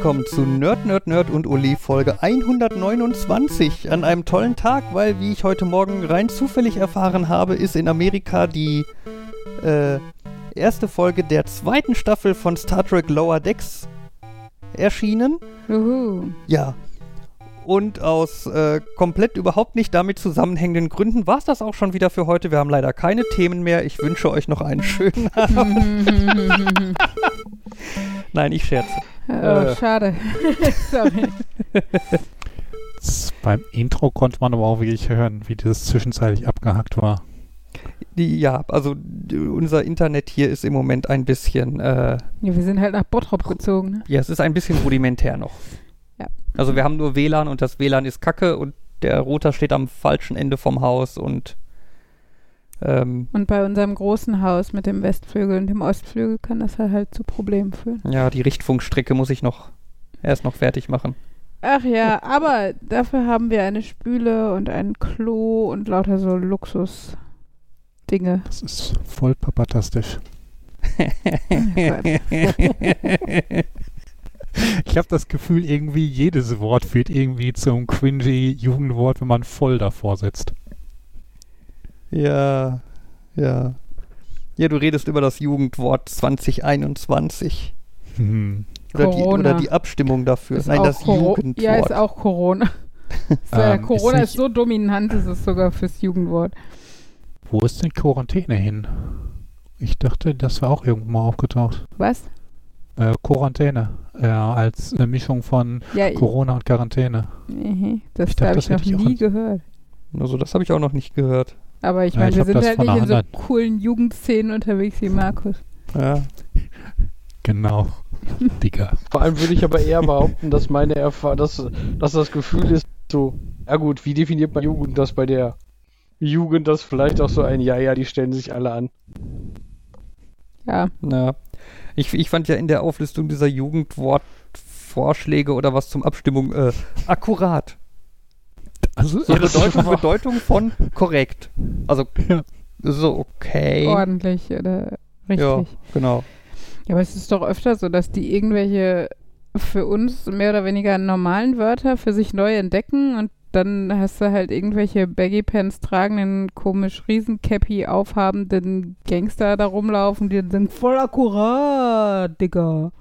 Willkommen zu Nerd, Nerd, Nerd und Uli Folge 129 an einem tollen Tag, weil, wie ich heute Morgen rein zufällig erfahren habe, ist in Amerika die äh, erste Folge der zweiten Staffel von Star Trek Lower Decks erschienen. Juhu. Ja. Und aus äh, komplett überhaupt nicht damit zusammenhängenden Gründen war es das auch schon wieder für heute. Wir haben leider keine Themen mehr. Ich wünsche euch noch einen schönen Abend. Nein, ich scherze. Oh, Äh. schade. Sorry. Beim Intro konnte man aber auch wirklich hören, wie das zwischenzeitlich abgehackt war. Die, ja, also d- unser Internet hier ist im Moment ein bisschen, äh, Ja, wir sind halt nach Bottrop gezogen. Ne? ja, es ist ein bisschen rudimentär noch. Ja. Also wir haben nur WLAN und das WLAN ist kacke und der Router steht am falschen Ende vom Haus und ähm, Und bei unserem großen Haus mit dem Westflügel und dem Ostflügel kann das halt, halt zu Problemen führen. ja, die Richtfunkstrecke muss ich noch erst noch fertig machen. Ach ja, aber dafür haben wir eine Spüle und ein Klo und lauter so Luxus-Dinge. Das ist voll papatastisch. Ich habe das Gefühl, irgendwie jedes Wort wird irgendwie zum cringy Jugendwort, wenn man voll davor setzt. Ja, ja. Ja, du redest über das Jugendwort 2021. Hm. Oder die, oder die Abstimmung dafür. Ist Nein, das Coro- Jugendwort. Ja, ist auch Corona. Ist, äh, Ähm, Corona ist ist, so dominant, ist es sogar fürs Jugendwort. Wo ist denn Quarantäne hin? Ich dachte, das war auch irgendwo mal aufgetaucht. Was? Äh, Quarantäne. Ja, als eine Mischung von Ja, Corona und Quarantäne. Mhm, das Ich dachte, habe das ich noch nie gehört. Also das habe ich auch noch nicht gehört. Aber ich Ja, meine, ich wir sind das halt nicht in so coolen Jugendszenen unterwegs wie Markus. Ja. Genau. Digga. Vor allem würde ich aber eher behaupten, dass meine Erfahrung, dass, dass das Gefühl ist, so, ja gut, wie definiert man Jugend, dass bei der Jugend das vielleicht auch so ein, ja, ja, die stellen sich alle an. Ja, Ja. Ich, ich fand ja in der Auflistung dieser Jugendwortvorschläge oder was zum Abstimmung äh, akkurat. Also, So ja, das ist Bedeutung, Bedeutung von korrekt. Also Ja. so okay. ordentlich oder richtig. Ja, Ja. genau. aber es ist doch öfter so, dass die irgendwelche für uns mehr oder weniger normalen Wörter für sich neu entdecken und dann hast du halt irgendwelche Baggy Pants tragenden, komisch Riesencappy aufhabenden Gangster da rumlaufen, die dann sagen, voll akkurat, Digga.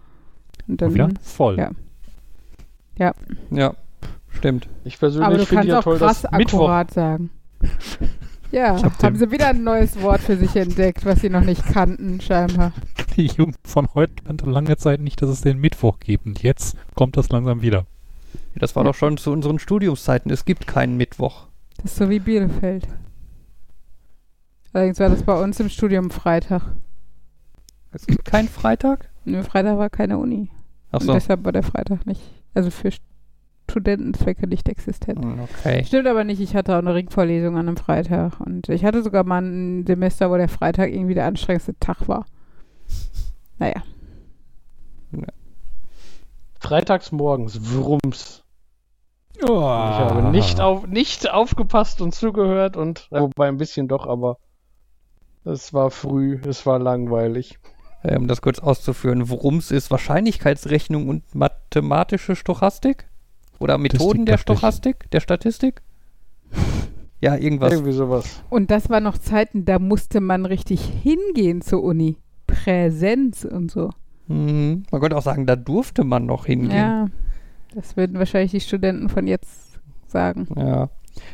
Und dann, wieder voll. Ja. Ja, stimmt. Ich aber persönlich du finde kannst ja auch toll, krass dass Mittwoch, akkurat sagen. Ja, hab haben sie wieder ein neues Wort für sich entdeckt, was sie noch nicht kannten, scheinbar. Die Jugend von heute kannte lange Zeit nicht, dass es den Mittwoch gibt. Und jetzt kommt das langsam wieder. Das war doch schon zu unseren Studiumszeiten. Es gibt keinen Mittwoch. Das ist so wie Bielefeld. Allerdings war das bei uns im Studium Freitag. Es gibt keinen Freitag? Nö, Freitag war keine Uni. Und Achso. deshalb war der Freitag nicht, also für Studentenzwecke nicht existent. Okay. Stimmt aber nicht, ich hatte auch eine Ringvorlesung an einem Freitag. Und ich hatte sogar mal ein Semester, wo der Freitag irgendwie der anstrengendste Tag war. Naja. freitags morgens, Wrums. Oh. Ich habe nicht, auf, nicht aufgepasst und zugehört und, wobei ein bisschen doch, aber es war früh, es war langweilig. Um das kurz auszuführen, worum es ist, Wahrscheinlichkeitsrechnung und mathematische Stochastik? Oder Methoden der. Stochastik, der Statistik? Ja, irgendwas. Irgendwie sowas. Und das war noch Zeiten, da musste man richtig hingehen zur Uni. Präsenz und so. Mhm. Man könnte auch sagen, da durfte man noch hingehen. Ja, das würden wahrscheinlich die Studenten von jetzt sagen. Ja.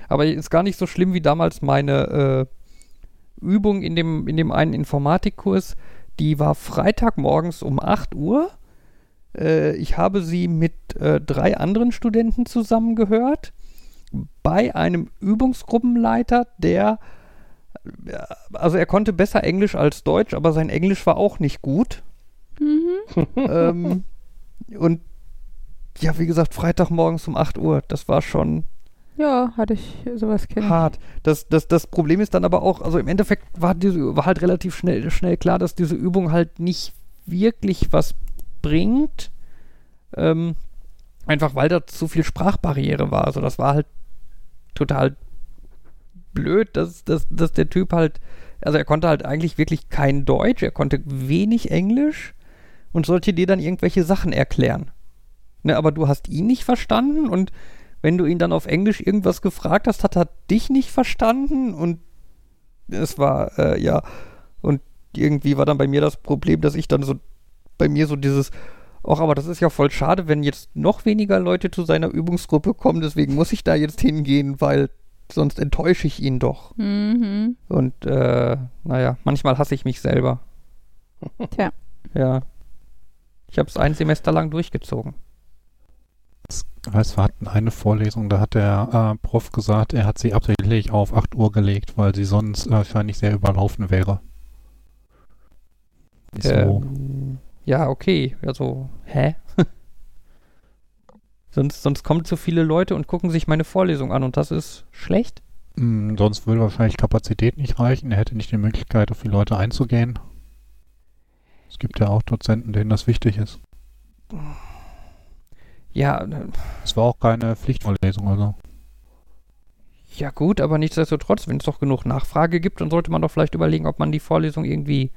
Aber ist gar nicht so schlimm wie damals meine äh, Übung in dem, in dem einen Informatikkurs. Die war Freitagmorgens um 8 Uhr. Äh, ich habe sie mit äh, drei anderen Studenten zusammengehört. Bei einem Übungsgruppenleiter, der, äh, also er konnte besser Englisch als Deutsch, aber sein Englisch war auch nicht gut. Mhm. ähm, und ja, wie gesagt, Freitagmorgens um 8 Uhr, das war schon Ja, hatte ich sowas kennen. hart. Das, das, das Problem ist dann aber auch, also im Endeffekt war, diese, war halt relativ schnell, schnell klar, dass diese Übung halt nicht wirklich was bringt. Ähm, einfach weil da zu viel Sprachbarriere war. Also das war halt total blöd, dass, dass, dass der Typ halt, also er konnte halt eigentlich wirklich kein Deutsch, er konnte wenig Englisch und sollte dir dann irgendwelche Sachen erklären. ne, aber du hast ihn nicht verstanden und wenn du ihn dann auf Englisch irgendwas gefragt hast, hat er dich nicht verstanden und es war, äh, ja, und irgendwie war dann bei mir das Problem, dass ich dann so, bei mir so dieses, ach, aber das ist ja voll schade, wenn jetzt noch weniger Leute zu seiner Übungsgruppe kommen, deswegen muss ich da jetzt hingehen, weil sonst enttäusche ich ihn doch. Mhm. Und äh, naja, manchmal hasse ich mich selber. Tja. Ja. Ich habe es ein Semester lang durchgezogen. Weißt, wir hatten eine Vorlesung, da hat der äh, Prof gesagt, er hat sie absichtlich auf 8 Uhr gelegt, weil sie sonst äh, wahrscheinlich sehr überlaufen wäre. So. Ähm, ja, okay. Also, hä? sonst, sonst kommen zu viele Leute und gucken sich meine Vorlesung an und das ist schlecht. Mm, sonst würde wahrscheinlich Kapazität nicht reichen. Er hätte nicht die Möglichkeit, auf die Leute einzugehen. Es gibt ja auch Dozenten, denen das wichtig ist. Ja, Es war auch keine Pflichtvorlesung, also. ja gut, aber nichtsdestotrotz, wenn es doch genug Nachfrage gibt, dann sollte man doch vielleicht überlegen, ob man die Vorlesung irgendwie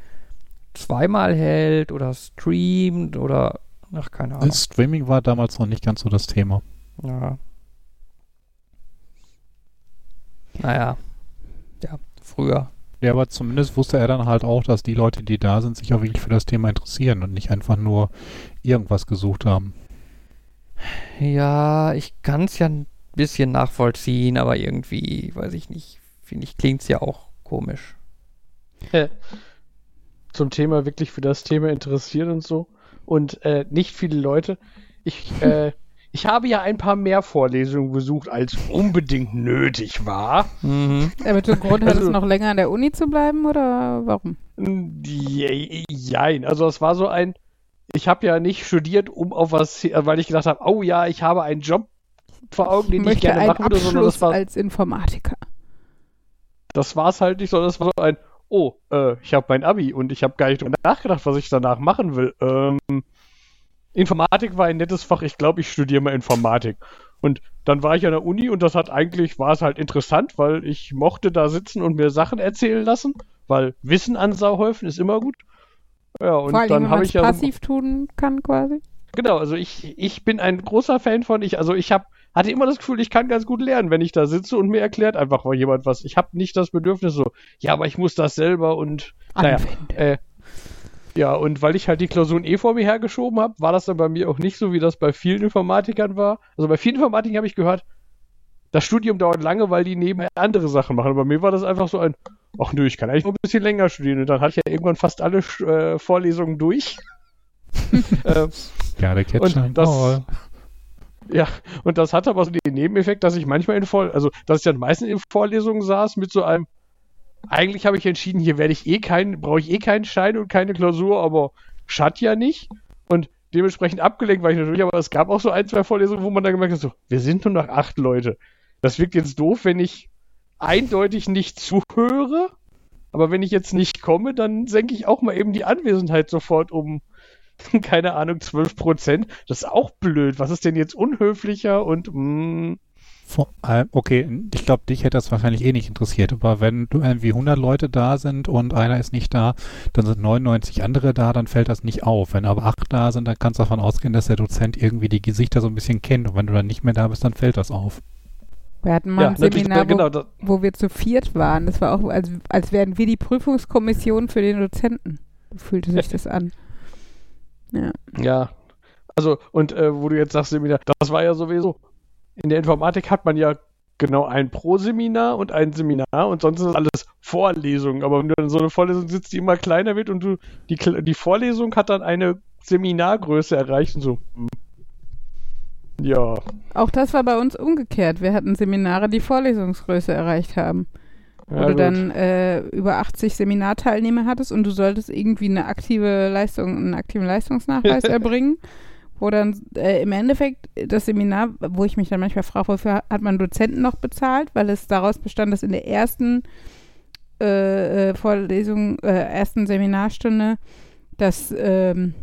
zweimal hält oder streamt oder ach, keine Ahnung. Das Streaming war damals noch nicht ganz so das Thema. Ja. Naja. Ja, früher. Ja, aber zumindest wusste er dann halt auch, dass die Leute, die da sind, sich auch wirklich für das Thema interessieren und nicht einfach nur irgendwas gesucht haben. Ja, ich kann es ja ein bisschen nachvollziehen, aber irgendwie, weiß ich nicht, finde ich, klingt es ja auch komisch. Zum Thema wirklich für das Thema interessieren und so. Und äh, nicht viele Leute. Ich, äh, ich habe ja ein paar mehr Vorlesungen besucht, als unbedingt nötig war. Mhm. Aber du Grund hattest, Also- noch länger an der Uni zu bleiben oder warum? Je- Jein. Also es war so ein, ich habe ja nicht studiert, um auf was, weil ich gedacht habe, oh ja, ich habe einen Job vor Augen, Ich den ich möchte gerne machen würde, sondern das war, als Informatiker. das war es halt nicht, sondern das war so ein, oh, äh, ich habe mein Abi und ich habe gar nicht drüber nachgedacht, was ich danach machen will. Ähm, Informatik war ein nettes Fach, ich glaube, ich studiere mal Informatik. Und dann war ich an der Uni und das hat eigentlich, war es halt interessant, weil ich mochte da sitzen und mir Sachen erzählen lassen, weil Wissen ansauhäufen ist immer gut. Ja, und Vor allem, dann habe ich es ja so, passiv tun kann quasi. Genau, also ich, ich bin ein großer Fan von, ich, also ich hab, hatte immer das Gefühl, ich kann ganz gut lernen, wenn ich da sitze und mir erklärt einfach mal jemand was. Ich habe nicht das Bedürfnis so, ja, aber ich muss das selber und naja, äh, ja, und weil ich halt die Klausuren eh vor mir hergeschoben habe, war das dann bei mir auch nicht so, wie das bei vielen Informatikern war. Also bei vielen Informatikern habe ich gehört, das Studium dauert lange, weil die nebenher andere Sachen machen. Aber bei mir war das einfach so ein, ach nö, ich kann eigentlich noch ein bisschen länger studieren. Und dann hatte ich ja irgendwann fast alle äh, Vorlesungen durch. ähm, Ja, der Catch Und das- Ja, und das hatte aber so den Nebeneffekt, dass ich manchmal in Vor also dass ich dann meistens in Vorlesungen saß mit so einem, eigentlich habe ich entschieden, hier werde ich eh keinen, brauche ich eh keinen Schein und keine Klausur, aber schadet ja nicht. Und dementsprechend abgelenkt war ich natürlich, aber es gab auch so ein, zwei Vorlesungen, wo man dann gemerkt hat, so, wir sind nur noch acht Leute. Das wirkt jetzt doof, wenn ich eindeutig nicht zuhöre, aber wenn ich jetzt nicht komme, dann senke ich auch mal eben die Anwesenheit sofort um keine Ahnung, 12 Prozent. Das ist auch blöd. Was ist denn jetzt unhöflicher und mm, Vor allem, okay, ich glaube, dich hätte das wahrscheinlich eh nicht interessiert, aber wenn du irgendwie 100 Leute da sind und einer ist nicht da, dann sind 99 andere da, dann fällt das nicht auf. Wenn aber acht da sind, dann kannst du davon ausgehen, dass der Dozent irgendwie die Gesichter so ein bisschen kennt und wenn du dann nicht mehr da bist, dann fällt das auf. Wir hatten mal ja, ein Seminar, genau, wo, das, wo wir zu viert waren. Das war auch, als, als wären wir die Prüfungskommission für den Dozenten. So fühlte sich das an. Ja. ja. Also, und äh, wo du jetzt sagst, Seminar, das war ja sowieso. In der Informatik hat man ja genau ein Pro-Seminar und ein Seminar und sonst ist alles Vorlesungen. Aber wenn du in so eine Vorlesung sitzt, die immer kleiner wird und du die, die Vorlesung hat dann eine Seminargröße erreicht und so. hm. Ja. Auch das war bei uns umgekehrt. Wir hatten Seminare, die Vorlesungsgröße erreicht haben. Wo ja du gut. dann äh, über 80 Seminarteilnehmer hattest und du solltest irgendwie eine aktive Leistung, einen aktiven Leistungsnachweis erbringen, wo dann äh, im Endeffekt das Seminar, wo ich mich dann manchmal frage, wofür hat man Dozenten noch bezahlt, weil es daraus bestand, dass in der ersten äh, äh, Vorlesung, äh, ersten Seminarstunde das, ähm,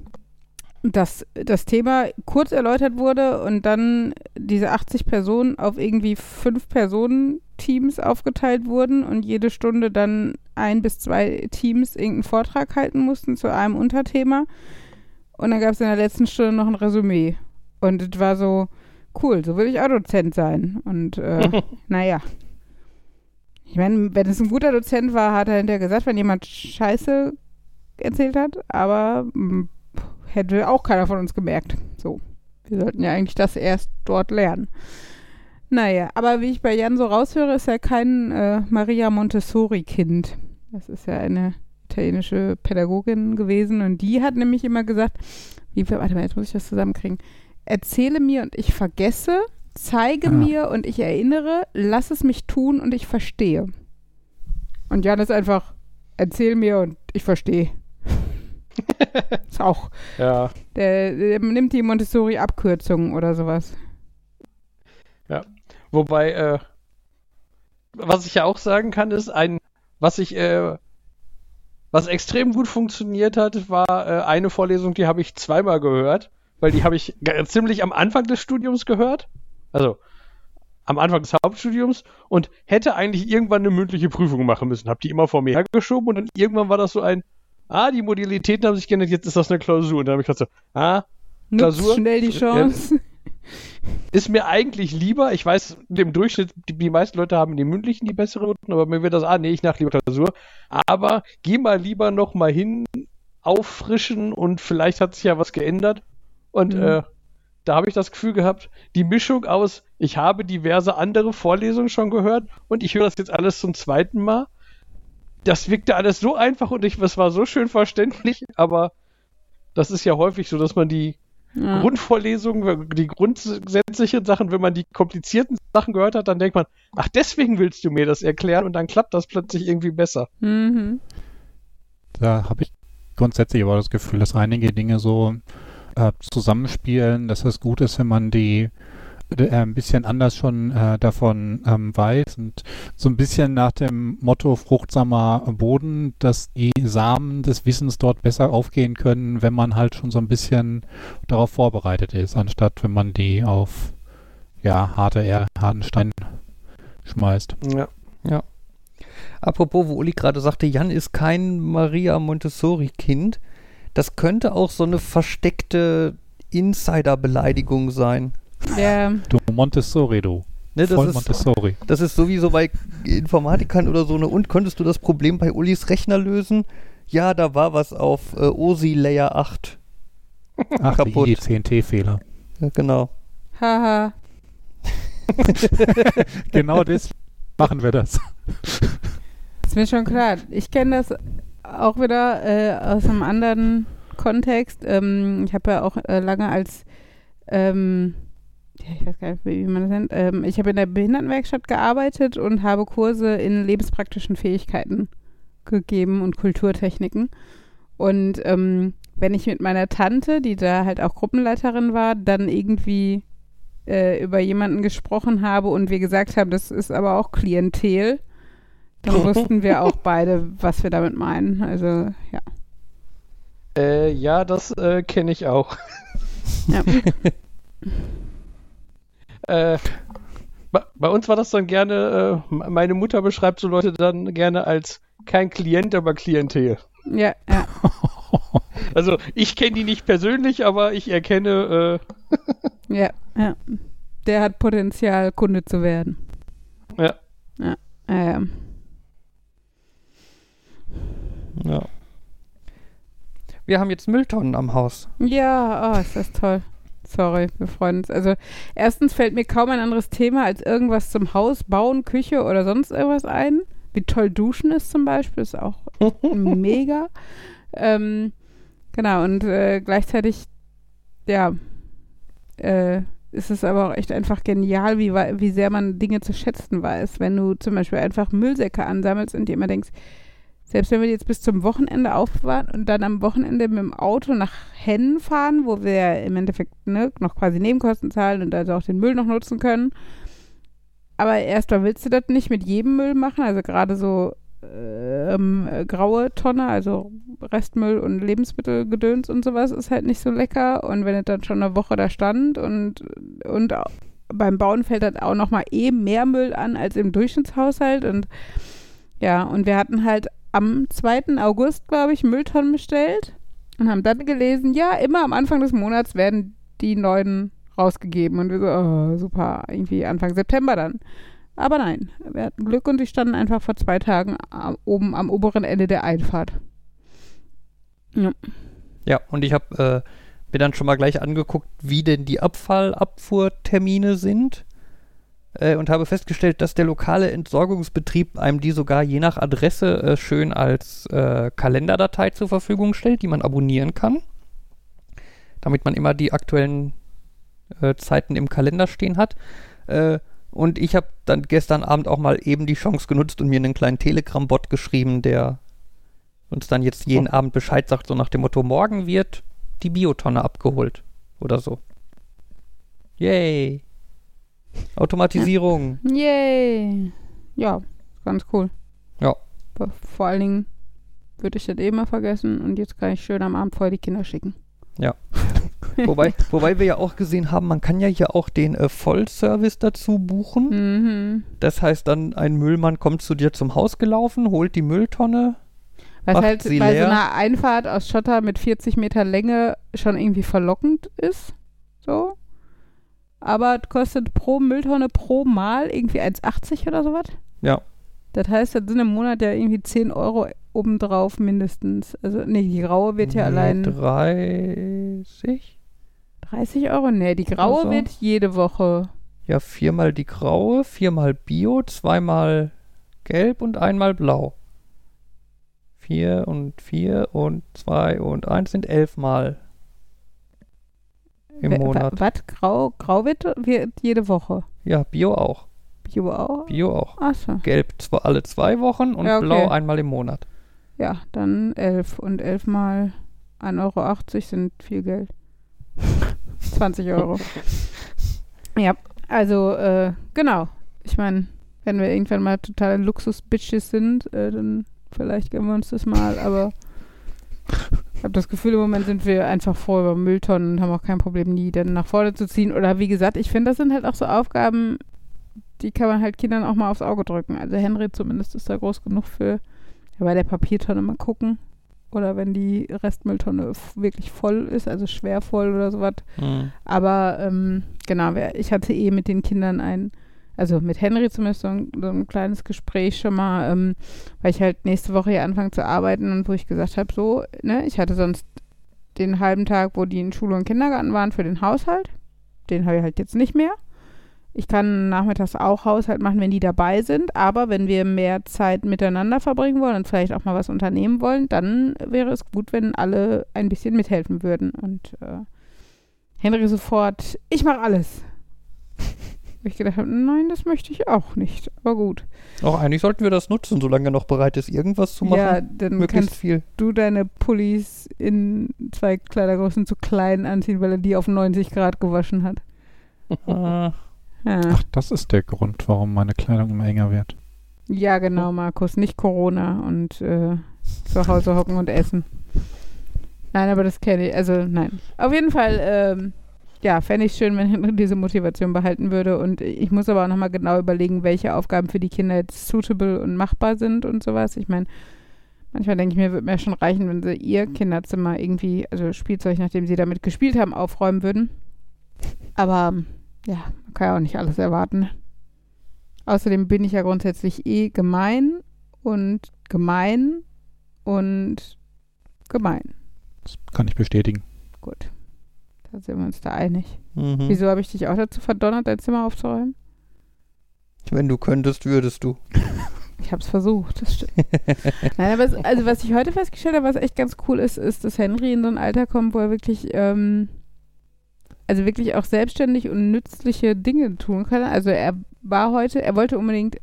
das, das Thema kurz erläutert wurde und dann diese 80 Personen auf irgendwie fünf Personen Teams aufgeteilt wurden und jede Stunde dann ein bis zwei Teams irgendeinen Vortrag halten mussten zu einem Unterthema. Und dann gab es in der letzten Stunde noch ein Resümee. Und es war so, cool, so will ich auch Dozent sein. Und äh, naja. Ich meine, wenn es ein guter Dozent war, hat er hinterher gesagt, wenn jemand Scheiße erzählt hat, aber mh, hätte auch keiner von uns gemerkt. So. Wir sollten ja eigentlich das erst dort lernen. Naja, aber wie ich bei Jan so raushöre, ist er kein äh, Maria Montessori-Kind. Das ist ja eine italienische Pädagogin gewesen und die hat nämlich immer gesagt, wie, warte mal, jetzt muss ich das zusammenkriegen. Erzähle mir und ich vergesse, zeige Ah. mir und ich erinnere, lass es mich tun und ich verstehe. Und Jan ist einfach, erzähl mir und ich verstehe. ist auch, Ja. der, der nimmt die Montessori-Abkürzung oder sowas. Wobei, äh, was ich ja auch sagen kann, ist ein, was ich, äh, was extrem gut funktioniert hat, war äh, eine Vorlesung, die habe ich zweimal gehört, weil die habe ich ziemlich am Anfang des Studiums gehört. Also am Anfang des Hauptstudiums und hätte eigentlich irgendwann eine mündliche Prüfung machen müssen. Hab die immer vor mir hergeschoben und dann irgendwann war das so ein, ah, die Modalitäten haben sich geändert, jetzt ist das eine Klausur. Und dann habe ich gedacht so, ah, Klausur? schnell die Chance. ist mir eigentlich lieber. Ich weiß, im Durchschnitt, die, die meisten Leute haben in den mündlichen die bessere Noten, aber mir wird das, ah, nee, ich nach lieber Klausur. Aber geh mal lieber noch mal hin, auffrischen und vielleicht hat sich ja was geändert. Und Mhm. äh, da habe ich das Gefühl gehabt, die Mischung aus, ich habe diverse andere Vorlesungen schon gehört und ich höre das jetzt alles zum zweiten Mal. Das wirkte alles so einfach und ich, es war so schön verständlich, aber das ist ja häufig so, dass man die Ja. Grundvorlesungen, die grundsätzlichen Sachen, wenn man die komplizierten Sachen gehört hat, dann denkt man, ach, deswegen willst du mir das erklären und dann klappt das plötzlich irgendwie besser. Mhm. Da habe ich grundsätzlich aber das Gefühl, dass einige Dinge so äh, zusammenspielen, dass es gut ist, wenn man die ein bisschen anders schon äh, davon ähm, weiß und so ein bisschen nach dem Motto fruchtsamer Boden, dass die Samen des Wissens dort besser aufgehen können, wenn man halt schon so ein bisschen darauf vorbereitet ist, anstatt wenn man die auf ja harte eher harten Stein schmeißt. Ja. Apropos, wo Uli gerade sagte, Jan ist kein Maria Montessori-Kind. Das könnte auch so eine versteckte Insider-Beleidigung sein. Ja, Du Montessori, du. Ne, das, Voll ist, Montessori. das ist sowieso bei Informatikern oder so. Ne? Und konntest du das Problem bei Ulis Rechner lösen? Ja, da war was auf äh, OSI Layer 8. Ach, Kaputt. die CNT-Fehler. Ja, genau. haha. genau das machen wir das. Ist mir schon klar. Ich kenne das auch wieder äh, aus einem anderen Kontext. Ähm, ich habe ja auch äh, lange als, ähm, ja, ich weiß gar nicht, wie man das nennt, ähm, ich habe in der Behindertenwerkstatt gearbeitet und habe Kurse in lebenspraktischen Fähigkeiten gegeben und Kulturtechniken. Und ähm, wenn ich mit meiner Tante, die da halt auch Gruppenleiterin war, dann irgendwie äh, über jemanden gesprochen habe und wir gesagt haben, das ist aber auch Klientel, dann wussten wir auch beide, was wir damit meinen. Also, ja. Äh, ja, das äh, kenne ich auch. ja. Äh, bei, uns war das dann gerne, äh, meine Mutter beschreibt so Leute dann gerne als kein Klient, aber Klientel. Ja, ja. Also ich kenne die nicht persönlich, aber ich erkenne, Ja, ja. Der hat Potenzial, Kunde zu werden. äh, ja. Ja, ja. Ja. Wir haben jetzt Mülltonnen am Haus. Ja, oh, ist das toll. Sorry, wir freuen uns. Also, erstens fällt mir kaum ein anderes Thema als irgendwas zum Haus, Bauen, Küche oder sonst irgendwas ein. Wie toll Duschen ist zum Beispiel, ist auch mega. Ähm, genau, und äh, gleichzeitig, ja, äh, ist es aber auch echt einfach genial, wie, wie sehr man Dinge zu schätzen weiß. Wenn du zum Beispiel einfach Müllsäcke ansammelst und dir immer denkst, selbst wenn wir jetzt bis zum Wochenende aufbewahren und dann am Wochenende mit dem Auto nach Hennen fahren, wo wir ja im Endeffekt ne, noch quasi Nebenkosten zahlen und also auch den Müll noch nutzen können. Aber erstmal willst du das nicht mit jedem Müll machen, also gerade so ähm, äh, graue Tonne, also Restmüll und Lebensmittelgedöns und sowas ist halt nicht so lecker. Und wenn es dann schon eine Woche da stand und, und beim Bauen fällt dann auch nochmal eh mehr Müll an als im Durchschnittshaushalt und ja, und wir hatten halt am 2. August, glaube ich, Mülltonnen bestellt und haben dann gelesen, ja, immer am Anfang des Monats werden die neuen rausgegeben. Und wir so, oh, super, irgendwie Anfang September dann. Aber nein, wir hatten Glück und die standen einfach vor zwei Tagen oben am oberen Ende der Einfahrt. Ja. Ja, und ich habe äh, mir dann schon mal gleich angeguckt, wie denn die Abfallabfuhrtermine sind. Äh, und habe festgestellt, dass der lokale Entsorgungsbetrieb einem die sogar je nach Adresse äh, schön als äh, Kalenderdatei zur Verfügung stellt, die man abonnieren kann. Damit man immer die aktuellen äh, Zeiten im Kalender stehen hat. Äh, und ich habe dann gestern Abend auch mal eben die Chance genutzt und mir einen kleinen Telegram-Bot geschrieben, der uns dann jetzt jeden Abend Bescheid sagt, so nach dem Motto, morgen wird die Biotonne abgeholt. Oder so. Yay. Automatisierung. Yay. Ja, ganz cool. Ja. Vor allen Dingen würde ich das eh mal vergessen und jetzt kann ich schön am Abend vorher die Kinder schicken. wobei, wobei wir ja auch gesehen haben, man kann ja hier auch den äh, Vollservice dazu buchen. Mhm. Das heißt dann, ein Müllmann kommt zu dir zum Haus gelaufen, holt die Mülltonne. Was halt bei leer? so einer Einfahrt aus Schotter mit 40 Meter Länge schon irgendwie verlockend ist. So. Aber kostet pro Mülltonne pro Mal irgendwie 1,80 oder sowas. Ja. Das heißt, das sind im Monat ja irgendwie 10 Euro obendrauf mindestens. Also, nee, die graue wird ja Nee, allein 30? 30 Euro. Nee, die graue so. wird jede Woche. Ja, viermal die graue, viermal Bio, zweimal gelb und einmal blau. Vier und vier und zwei und eins sind elfmal im Wa- Monat. wa- Was? Grau, wird, jede Woche. Ja, Bio auch. Bio auch? Bio auch. Achso. Gelb zwar alle zwei Wochen und Ja, okay. blau einmal im Monat. Ja, dann 11. Und 11 mal 1,80 Euro sind viel Geld. 20 Euro. ja, also, äh, genau. Ich meine, wenn wir irgendwann mal totale Luxus-Bitches sind, äh, dann vielleicht gönnen wir uns das mal, aber habe das Gefühl, im Moment sind wir einfach froh über Mülltonnen und haben auch kein Problem, nie dann nach vorne zu ziehen. Oder wie gesagt, ich finde, das sind halt auch so Aufgaben, die kann man halt Kindern auch mal aufs Auge drücken. Also Henry zumindest ist da groß genug für. Ja, bei der Papiertonne mal gucken. Oder wenn die Restmülltonne wirklich voll ist, also schwer voll oder sowas. Hm. Aber ähm, genau, ich hatte eh mit den Kindern ein, also mit Henry zumindest so ein, so ein kleines Gespräch schon mal, ähm, weil ich halt nächste Woche hier anfange zu arbeiten und wo ich gesagt habe, so, ne, ich hatte sonst den halben Tag, wo die in Schule und Kindergarten waren für den Haushalt. Den habe ich halt jetzt nicht mehr. Ich kann nachmittags auch Haushalt machen, wenn die dabei sind, aber wenn wir mehr Zeit miteinander verbringen wollen und vielleicht auch mal was unternehmen wollen, dann wäre es gut, wenn alle ein bisschen mithelfen würden. Und äh, Henry sofort, ich mache alles. Wo ich gedacht habe, nein, das möchte ich auch nicht. Aber gut. Auch eigentlich sollten wir das nutzen, solange er noch bereit ist, irgendwas zu machen. Ja, dann Möglichst kannst viel. du deine Pullis in zwei Kleidergrößen zu klein anziehen, weil er die auf 90 Grad gewaschen hat. Ah, Ja, Ach, das ist der Grund, warum meine Kleidung immer enger wird. ja genau, Markus. Nicht Corona und äh, zu Hause hocken und essen. Nein, aber das kenne ich. Also, nein. Auf jeden Fall, ähm, ja, fände ich schön, wenn Henry diese Motivation behalten würde. Und ich muss aber auch nochmal genau überlegen, welche Aufgaben für die Kinder jetzt suitable und machbar sind und sowas. Ich meine, manchmal denke ich mir, würde mir schon reichen, wenn sie ihr Kinderzimmer irgendwie, also Spielzeug, nachdem sie damit gespielt haben, aufräumen würden. Aber ja, man kann ja auch nicht alles erwarten. Außerdem bin ich ja grundsätzlich eh gemein und gemein und gemein. Das kann ich bestätigen. Gut. Da sind wir uns da einig. mhm. Wieso habe ich dich auch dazu verdonnert, dein Zimmer aufzuräumen? Wenn du könntest, würdest du. Ich habe es versucht, das stimmt. Nein, aber es, also was ich heute festgestellt habe, was echt ganz cool ist, ist, dass Henry in so ein Alter kommt, wo er wirklich, ähm, also wirklich auch selbstständig und nützliche Dinge tun kann. Also er war heute, er wollte unbedingt,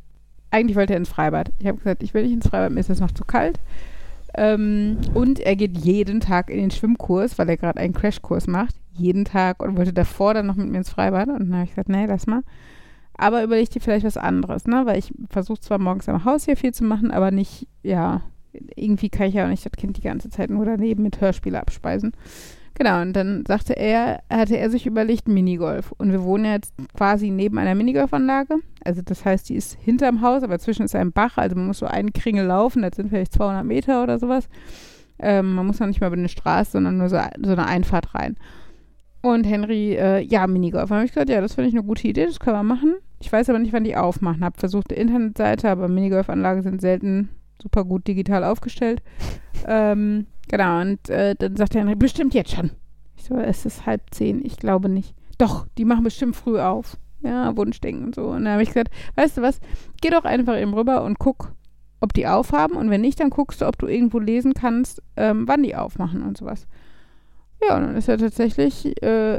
eigentlich wollte er ins Freibad. Ich habe gesagt, ich will nicht ins Freibad, mir ist es noch zu kalt. Ähm, und er geht jeden Tag in den Schwimmkurs, weil er gerade einen Crashkurs macht. Jeden Tag und wollte davor dann noch mit mir ins Freibad. Und dann habe ich gesagt, nee, lass mal. Aber überleg dir vielleicht was anderes, ne? Weil ich versuche zwar morgens am Haus hier viel zu machen, aber nicht, ja, irgendwie kann ich ja auch nicht das Kind die ganze Zeit nur daneben mit Hörspiele abspeisen. Genau, und dann sagte er, hatte er sich überlegt, Minigolf. Und wir wohnen jetzt quasi neben einer Minigolfanlage. Also das heißt, die ist hinterm Haus, aber zwischen ist ein Bach. Also man muss so einen Kringel laufen, das sind vielleicht 200 Meter oder sowas. Ähm, man muss noch nicht mal über eine Straße, sondern nur so, so eine Einfahrt rein. Und Henry, äh, ja, Minigolf. Dann habe ich gesagt, ja, das finde ich eine gute Idee, das können wir machen. Ich weiß aber nicht, wann die aufmachen. Habe versucht, die Internetseite, aber Minigolfanlagen sind selten super gut digital aufgestellt. ähm, genau, und äh, dann sagt Henry, bestimmt jetzt schon. Ich so, es ist halb zehn, ich glaube nicht. Doch, die machen bestimmt früh auf. Ja, Wunschdenken und so. Und dann habe ich gesagt, weißt du was, geh doch einfach eben rüber und guck, ob die aufhaben. Und wenn nicht, dann guckst du, ob du irgendwo lesen kannst, ähm, wann die aufmachen und sowas. Ja, und dann ist er tatsächlich äh,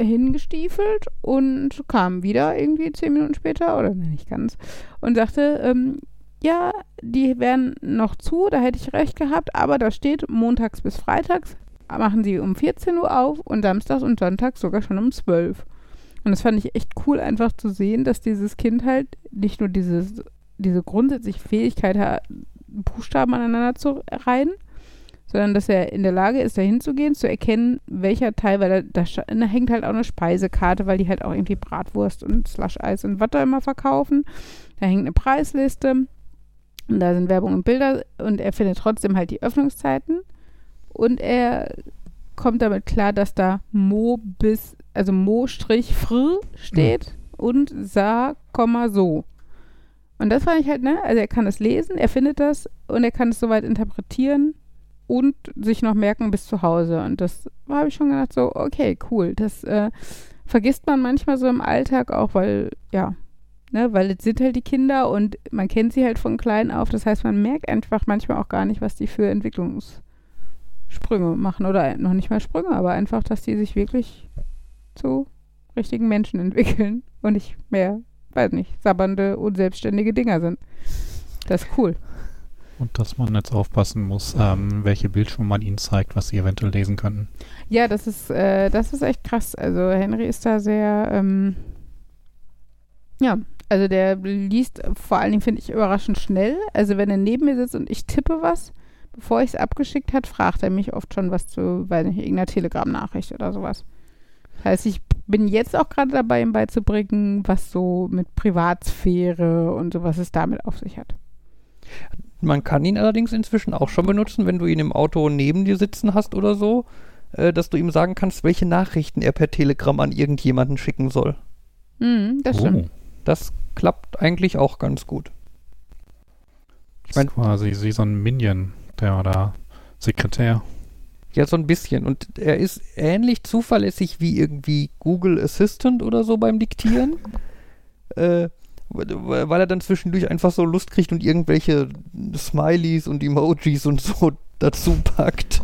hingestiefelt und kam wieder irgendwie zehn Minuten später, oder nicht ganz, und sagte, ähm, ja, die wären noch zu, da hätte ich recht gehabt, aber da steht montags bis freitags machen sie um 14 Uhr auf und samstags und sonntags sogar schon um 12. Und das fand ich echt cool, einfach zu sehen, dass dieses Kind halt nicht nur dieses, diese grundsätzliche Fähigkeit hat, Buchstaben aneinander zu reihen, sondern dass er in der Lage ist, da hinzugehen, zu erkennen, welcher Teil, weil da, da, hängt halt auch eine Speisekarte, weil die halt auch irgendwie Bratwurst und Slush-Eis und was da immer verkaufen. Da hängt eine Preisliste und da sind Werbung und Bilder und er findet trotzdem halt die Öffnungszeiten und er kommt damit klar, dass da Mo bis, also Mo-Fr steht mhm. und Sa, so. Und das fand ich halt, ne? Also er kann es lesen, er findet das und er kann es soweit interpretieren und sich noch merken bis zu Hause. Und das habe ich schon gedacht, so, okay, cool. Das äh, vergisst man manchmal so im Alltag auch, weil, ja, ne, weil es sind halt die Kinder und man kennt sie halt von klein auf. Das heißt, man merkt einfach manchmal auch gar nicht, was die für Entwicklungssprünge machen. Oder noch nicht mal Sprünge, aber einfach, dass die sich wirklich zu richtigen Menschen entwickeln und nicht mehr, weiß nicht, sabbernde, unselbstständige Dinger sind. Das ist cool. Und dass man jetzt aufpassen muss, ähm, welche Bildschirme man ihnen zeigt, was sie eventuell lesen könnten. Ja, das ist, äh, das ist echt krass. Also Henry ist da sehr, ähm, ja, also der liest vor allen Dingen, finde ich, überraschend schnell. Also wenn er neben mir sitzt und ich tippe was, bevor ich es abgeschickt hat, fragt er mich oft schon was zu, weiß nicht, irgendeiner Telegram-Nachricht oder sowas. Das heißt, ich bin jetzt auch gerade dabei, ihm beizubringen, was so mit Privatsphäre und so, was es damit auf sich hat. Man kann ihn allerdings inzwischen auch schon benutzen, wenn du ihn im Auto neben dir sitzen hast oder so, äh, dass du ihm sagen kannst, welche Nachrichten er per Telegram an irgendjemanden schicken soll. Mhm, das oh. stimmt. Das klappt eigentlich auch ganz gut. Ich meine quasi wie so ein Minion, der oder Sekretär. Ja, so ein bisschen. Und er ist ähnlich zuverlässig wie irgendwie Google Assistant oder so beim Diktieren. äh, weil er dann zwischendurch einfach so Lust kriegt und irgendwelche Smileys und Emojis und so dazu packt.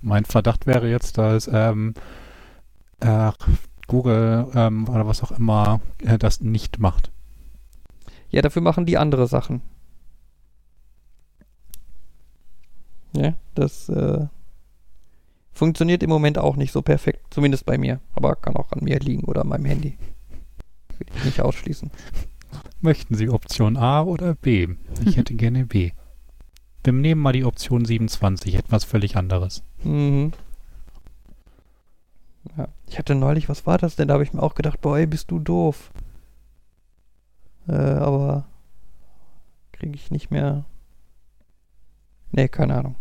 Mein Verdacht wäre jetzt, dass ähm, äh, Google ähm, oder was auch immer äh, das nicht macht. Ja, dafür machen die andere Sachen. Ja, das äh, funktioniert im Moment auch nicht so perfekt. Zumindest bei mir. Aber kann auch an mir liegen oder an meinem Handy. Will ich nicht ausschließen. Möchten Sie Option A oder B? Ich hätte gerne B. Wir nehmen mal die Option 27, etwas völlig anderes. Mhm. Ja. Ich hatte neulich, was war das denn? Da habe ich mir auch gedacht, boah, ey, bist du doof. Äh, aber kriege ich nicht mehr. Nee, keine Ahnung.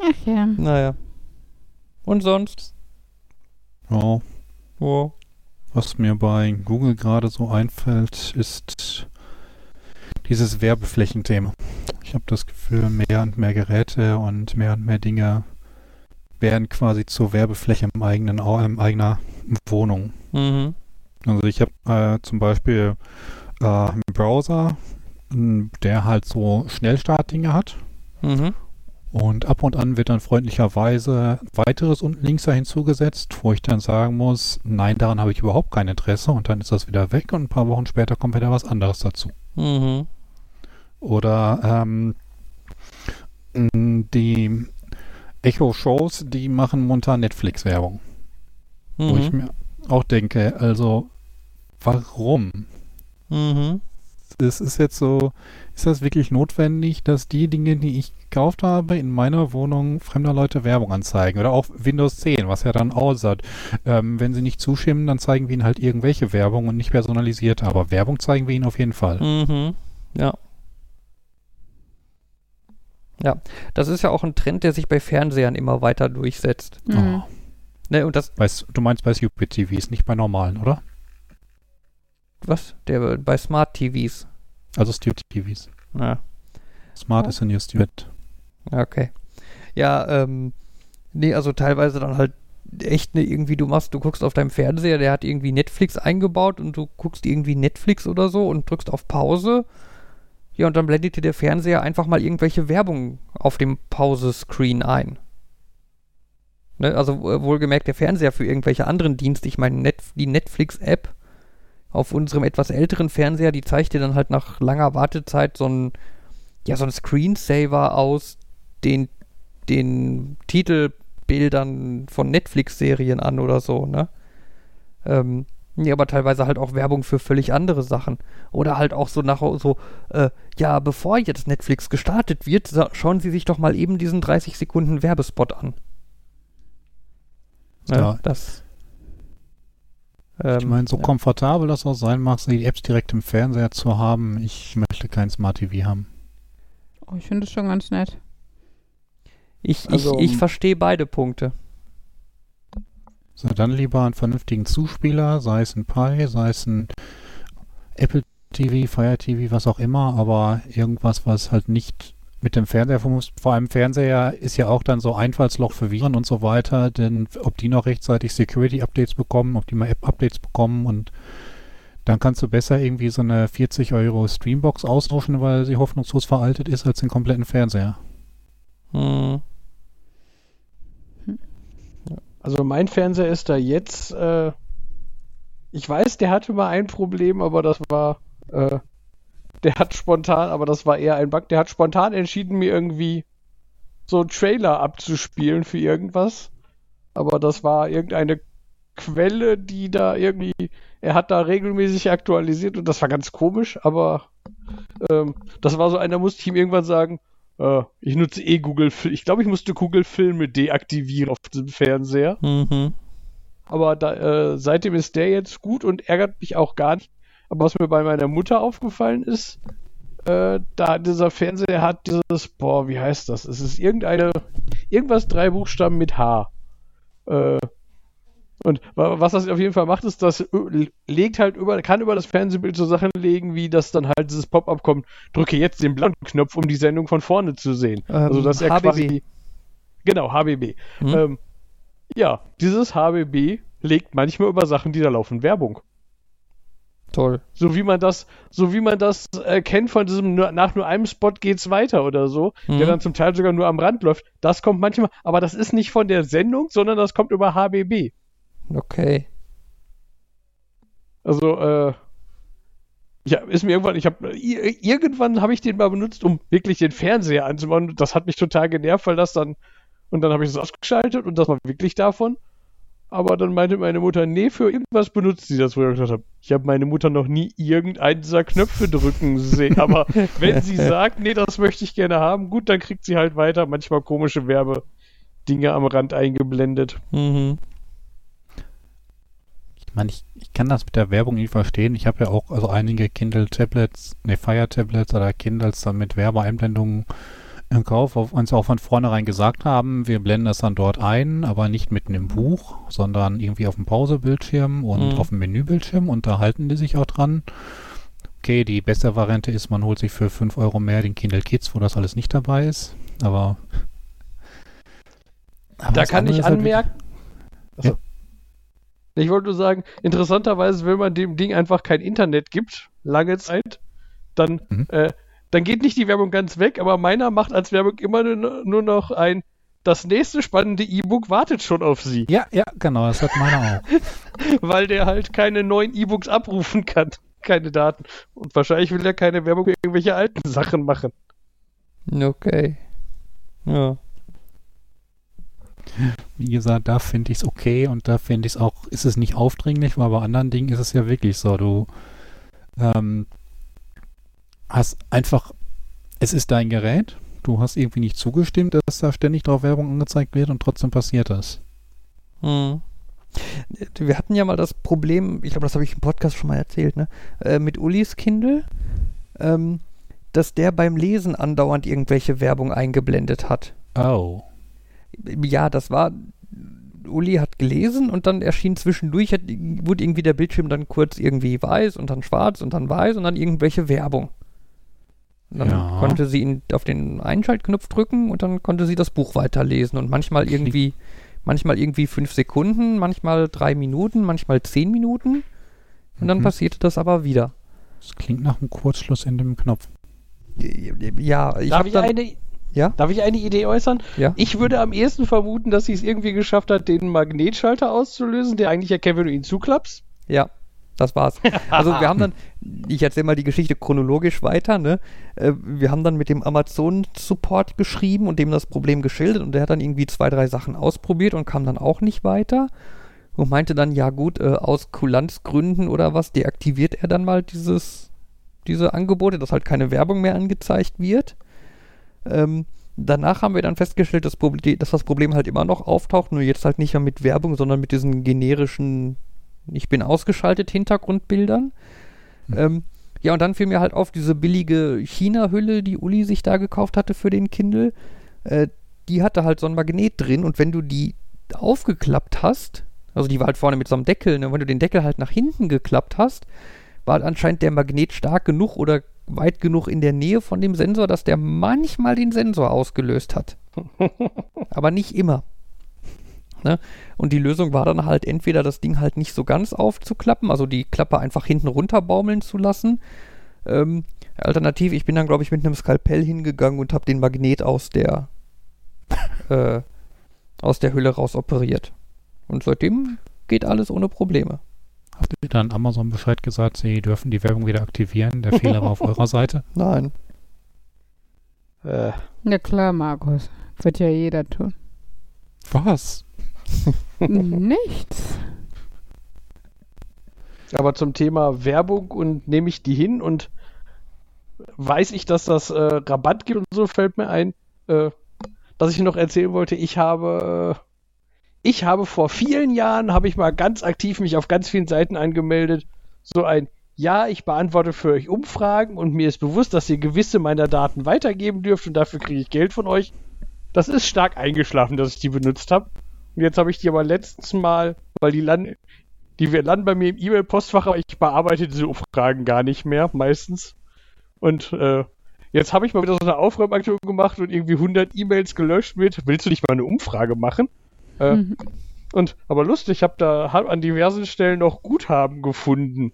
Ach ja. Naja. Und sonst? Oh. Oh. Was mir bei Google gerade so einfällt, ist dieses Werbeflächenthema. Ich habe das Gefühl, mehr und mehr Geräte und mehr und mehr Dinge werden quasi zur Werbefläche im eigenen, in eigener Wohnung. Mhm. Also ich habe äh, zum Beispiel äh, einen Browser, der halt so Schnellstartdinge hat. Mhm. Und ab und an wird dann freundlicherweise weiteres unten links da hinzugesetzt, wo ich dann sagen muss, nein, daran habe ich überhaupt kein Interesse und dann ist das wieder weg und ein paar Wochen später kommt wieder was anderes dazu. Mhm. Oder ähm, die Echo-Shows, die machen momentan Netflix-Werbung. Mhm. Wo ich mir auch denke, also warum? Mhm. Es ist jetzt so, ist das wirklich notwendig, dass die Dinge, die ich gekauft habe, in meiner Wohnung fremder Leute Werbung anzeigen? Oder auch Windows 10, was ja dann aussagt. Ähm, wenn sie nicht zustimmen, dann zeigen wir ihnen halt irgendwelche Werbung und nicht personalisiert. Aber Werbung zeigen wir ihnen auf jeden Fall. Mhm. Ja. Ja, das ist ja auch ein Trend, der sich bei Fernsehern immer weiter durchsetzt. Mhm. Oh. Ne, und das, S- du meinst bei Stupid TVs, nicht bei normalen, oder? was? Der bei Smart TVs. Also Stupid TVs. Ja, Smart Ja. ist ja new stupid. Okay. Ja, ähm, nee, also teilweise dann halt echt ne, irgendwie du machst, du guckst auf deinem Fernseher, der hat irgendwie Netflix eingebaut und du guckst irgendwie Netflix oder so und drückst auf Pause. Ja, und dann blendet dir der Fernseher einfach mal irgendwelche Werbung auf dem Pause-Screen ein. Ne, also äh, wohlgemerkt der Fernseher für irgendwelche anderen Dienste. Ich meine, Net die Netflix-App auf unserem etwas älteren Fernseher, die zeigt dir dann halt nach langer Wartezeit so ein, ja, so ein Screensaver aus den, den Titelbildern von Netflix-Serien an oder so, ne? Ähm, nee, aber teilweise halt auch Werbung für völlig andere Sachen. Oder halt auch so nach so, äh, ja, bevor jetzt Netflix gestartet wird, schauen Sie sich doch mal eben diesen 30 Sekunden Werbespot an. Ne, Ja. Das. ich ähm, meine, so ja. komfortabel das auch sein mag, die Apps direkt im Fernseher zu haben, ich möchte kein Smart TV haben. Oh, ich finde das schon ganz nett. Ich, Also, ich, ich um- verstehe beide Punkte. So, dann lieber einen vernünftigen Zuspieler, sei es ein Pi, sei es ein Apple TV, Fire TV, was auch immer, aber irgendwas, was halt nicht mit dem Fernseher funktioniert. Vor allem Fernseher ist ja auch dann so Einfallsloch für Viren und so weiter, denn ob die noch rechtzeitig Security-Updates bekommen, ob die mal App-Updates bekommen und dann kannst du besser irgendwie so eine 40 Euro Streambox austauschen, weil sie hoffnungslos veraltet ist, als den kompletten Fernseher. Hm. Also mein Fernseher ist da jetzt, äh, ich weiß, der hatte mal ein Problem, aber das war, äh, der hat spontan, aber das war eher ein Bug, der hat spontan entschieden, mir irgendwie so einen Trailer abzuspielen für irgendwas. Aber das war irgendeine Quelle, die da irgendwie, er hat da regelmäßig aktualisiert und das war ganz komisch, aber ähm, das war so einer, musste ich ihm irgendwann sagen, äh, ich nutze eh Google Film. Ich glaube, ich musste Google Filme deaktivieren auf dem Fernseher. Mhm. Aber da, äh, seitdem ist der jetzt gut und ärgert mich auch gar nicht. Aber was mir bei meiner Mutter aufgefallen ist, äh, da dieser Fernseher hat dieses, boah, wie heißt das? Es ist irgendeine, irgendwas drei Buchstaben mit H. Äh, und wa- was das auf jeden Fall macht, ist, das legt halt über, kann über das Fernsehbild so Sachen legen, wie das dann halt dieses Pop-up kommt, drücke jetzt den blauen Knopf, um die Sendung von vorne zu sehen. Ähm, also dass er HBB. quasi. Genau, HBB. Hm? Ähm, ja, dieses HBB legt manchmal über Sachen, die da laufen, Werbung. Toll. So wie man das, so wie man das äh, kennt von diesem nur, nach nur einem Spot geht's weiter oder so, Mhm. der dann zum Teil sogar nur am Rand läuft. Das kommt manchmal, aber das ist nicht von der Sendung, sondern das kommt über HBB. Okay. Also, äh, ja, ist mir irgendwann, ich habe irgendwann habe ich den mal benutzt, um wirklich den Fernseher anzumachen. Das hat mich total genervt, weil das dann und dann habe ich es ausgeschaltet und das war wirklich davon. Aber dann meinte meine Mutter, nee, für irgendwas benutzt sie das, wo ich gesagt habe, ich habe meine Mutter noch nie irgendeinen dieser Knöpfe drücken sehen. Aber wenn sie sagt, nee, das möchte ich gerne haben, gut, dann kriegt sie halt weiter manchmal komische Werbedinge am Rand eingeblendet. Mhm. Ich meine, ich, ich kann das mit der Werbung nicht verstehen. Ich habe ja auch also einige Kindle-Tablets, ne, Fire-Tablets oder Kindles dann mit Werbeeinblendungen im Kauf, auf uns auch von vornherein gesagt haben, wir blenden das dann dort ein, aber nicht mitten im Buch, sondern irgendwie auf dem Pausebildschirm und Mhm. auf dem Menübildschirm und da halten die sich auch dran. Okay, die beste Variante ist, man holt sich für 5 Euro mehr den Kindle Kids, wo das alles nicht dabei ist, aber, aber Da kann ich halt anmerken. Ja. Ich wollte nur sagen, interessanterweise, wenn man dem Ding einfach kein Internet gibt, lange Zeit, dann, Mhm. äh, dann geht nicht die Werbung ganz weg, aber meiner macht als Werbung immer nur, nur noch ein, das nächste spannende E-Book wartet schon auf Sie, Ja, ja, genau, das hat meiner auch. weil der halt keine neuen E-Books abrufen kann, keine Daten. Und wahrscheinlich will er keine Werbung für irgendwelche alten Sachen machen. Okay. Ja. Wie gesagt, da finde ich es okay und da finde ich es auch, ist es nicht aufdringlich, weil bei anderen Dingen ist es ja wirklich so, du ähm, hast einfach, es ist dein Gerät, du hast irgendwie nicht zugestimmt, dass da ständig drauf Werbung angezeigt wird und trotzdem passiert das. Hm. Wir hatten ja mal das Problem, ich glaube, das habe ich im Podcast schon mal erzählt, ne? Äh, mit Ulis Kindle, ähm, dass der beim Lesen andauernd irgendwelche Werbung eingeblendet hat. Oh. Ja, das war Uli hat gelesen und dann erschien zwischendurch, hat, wurde irgendwie der Bildschirm dann kurz irgendwie weiß und dann schwarz und dann weiß und dann irgendwelche Werbung. Und dann Ja. konnte sie ihn auf den Einschaltknopf drücken und dann konnte sie das Buch weiterlesen und manchmal irgendwie, manchmal irgendwie fünf Sekunden, manchmal drei Minuten, manchmal zehn Minuten und dann Mhm. passierte das aber wieder. Das klingt nach einem Kurzschluss in dem Knopf. Ja, ich habe dann, eine, ja, darf ich eine Idee äußern? ja, Ich würde am ehesten vermuten, dass sie es irgendwie geschafft hat, den Magnetschalter auszulösen, der eigentlich erkennt, wenn du ihn zuklappst. Ja, das war's. Also wir haben dann, ich erzähle mal die Geschichte chronologisch weiter, ne? Äh, Wir haben dann mit dem Amazon-Support geschrieben und dem das Problem geschildert und der hat dann irgendwie zwei, drei Sachen ausprobiert und kam dann auch nicht weiter und meinte dann, ja gut, äh, aus Kulanzgründen oder was, deaktiviert er dann mal dieses, diese Angebote, dass halt keine Werbung mehr angezeigt wird. Ähm, danach haben wir dann festgestellt, dass, dass das Problem halt immer noch auftaucht, nur jetzt halt nicht mehr mit Werbung, sondern mit diesen generischen ich bin ausgeschaltet Hintergrundbildern. Ähm, ja, und dann fiel mir halt auf diese billige China-Hülle, die Uli sich da gekauft hatte für den Kindle. Äh, die hatte halt so ein Magnet drin und wenn du die aufgeklappt hast, also die war halt vorne mit so einem Deckel, ne, wenn du den Deckel halt nach hinten geklappt hast, war halt anscheinend der Magnet stark genug oder weit genug in der Nähe von dem Sensor, dass der manchmal den Sensor ausgelöst hat. Aber nicht immer. Ne? Und die Lösung war dann halt entweder das Ding halt nicht so ganz aufzuklappen, also die Klappe einfach hinten runterbaumeln zu lassen. Ähm, alternativ, ich bin dann, glaube ich, mit einem Skalpell hingegangen und habe den Magnet aus der äh, aus der Hülle raus operiert. Und seitdem geht alles ohne Probleme. Habt ihr dann Amazon Bescheid gesagt, sie dürfen die Werbung wieder aktivieren? Der Fehler war auf eurer Seite? Nein. Äh, Ja klar, Markus. Wird ja jeder tun. Was? Nichts. aber zum Thema Werbung und nehme ich die hin und weiß ich, dass das äh, Rabatt gibt und so fällt mir ein, äh, dass ich noch erzählen wollte, ich habe äh, ich habe vor vielen Jahren habe ich mal ganz aktiv mich auf ganz vielen Seiten angemeldet, so ein ja, ich beantworte für euch Umfragen und mir ist bewusst, dass ihr gewisse meiner Daten weitergeben dürft und dafür kriege ich Geld von euch. Das ist stark eingeschlafen, dass ich die benutzt habe. Und jetzt habe ich die aber letztens mal, weil die landen, die landen bei mir im E-Mail-Postfach, aber ich bearbeite diese Umfragen gar nicht mehr, meistens. Und äh, jetzt habe ich mal wieder so eine Aufräumaktion gemacht und irgendwie 100 E-Mails gelöscht mit, willst du nicht mal eine Umfrage machen? Äh, Mhm. Und, aber lustig, ich habe da hab an diversen Stellen noch Guthaben gefunden.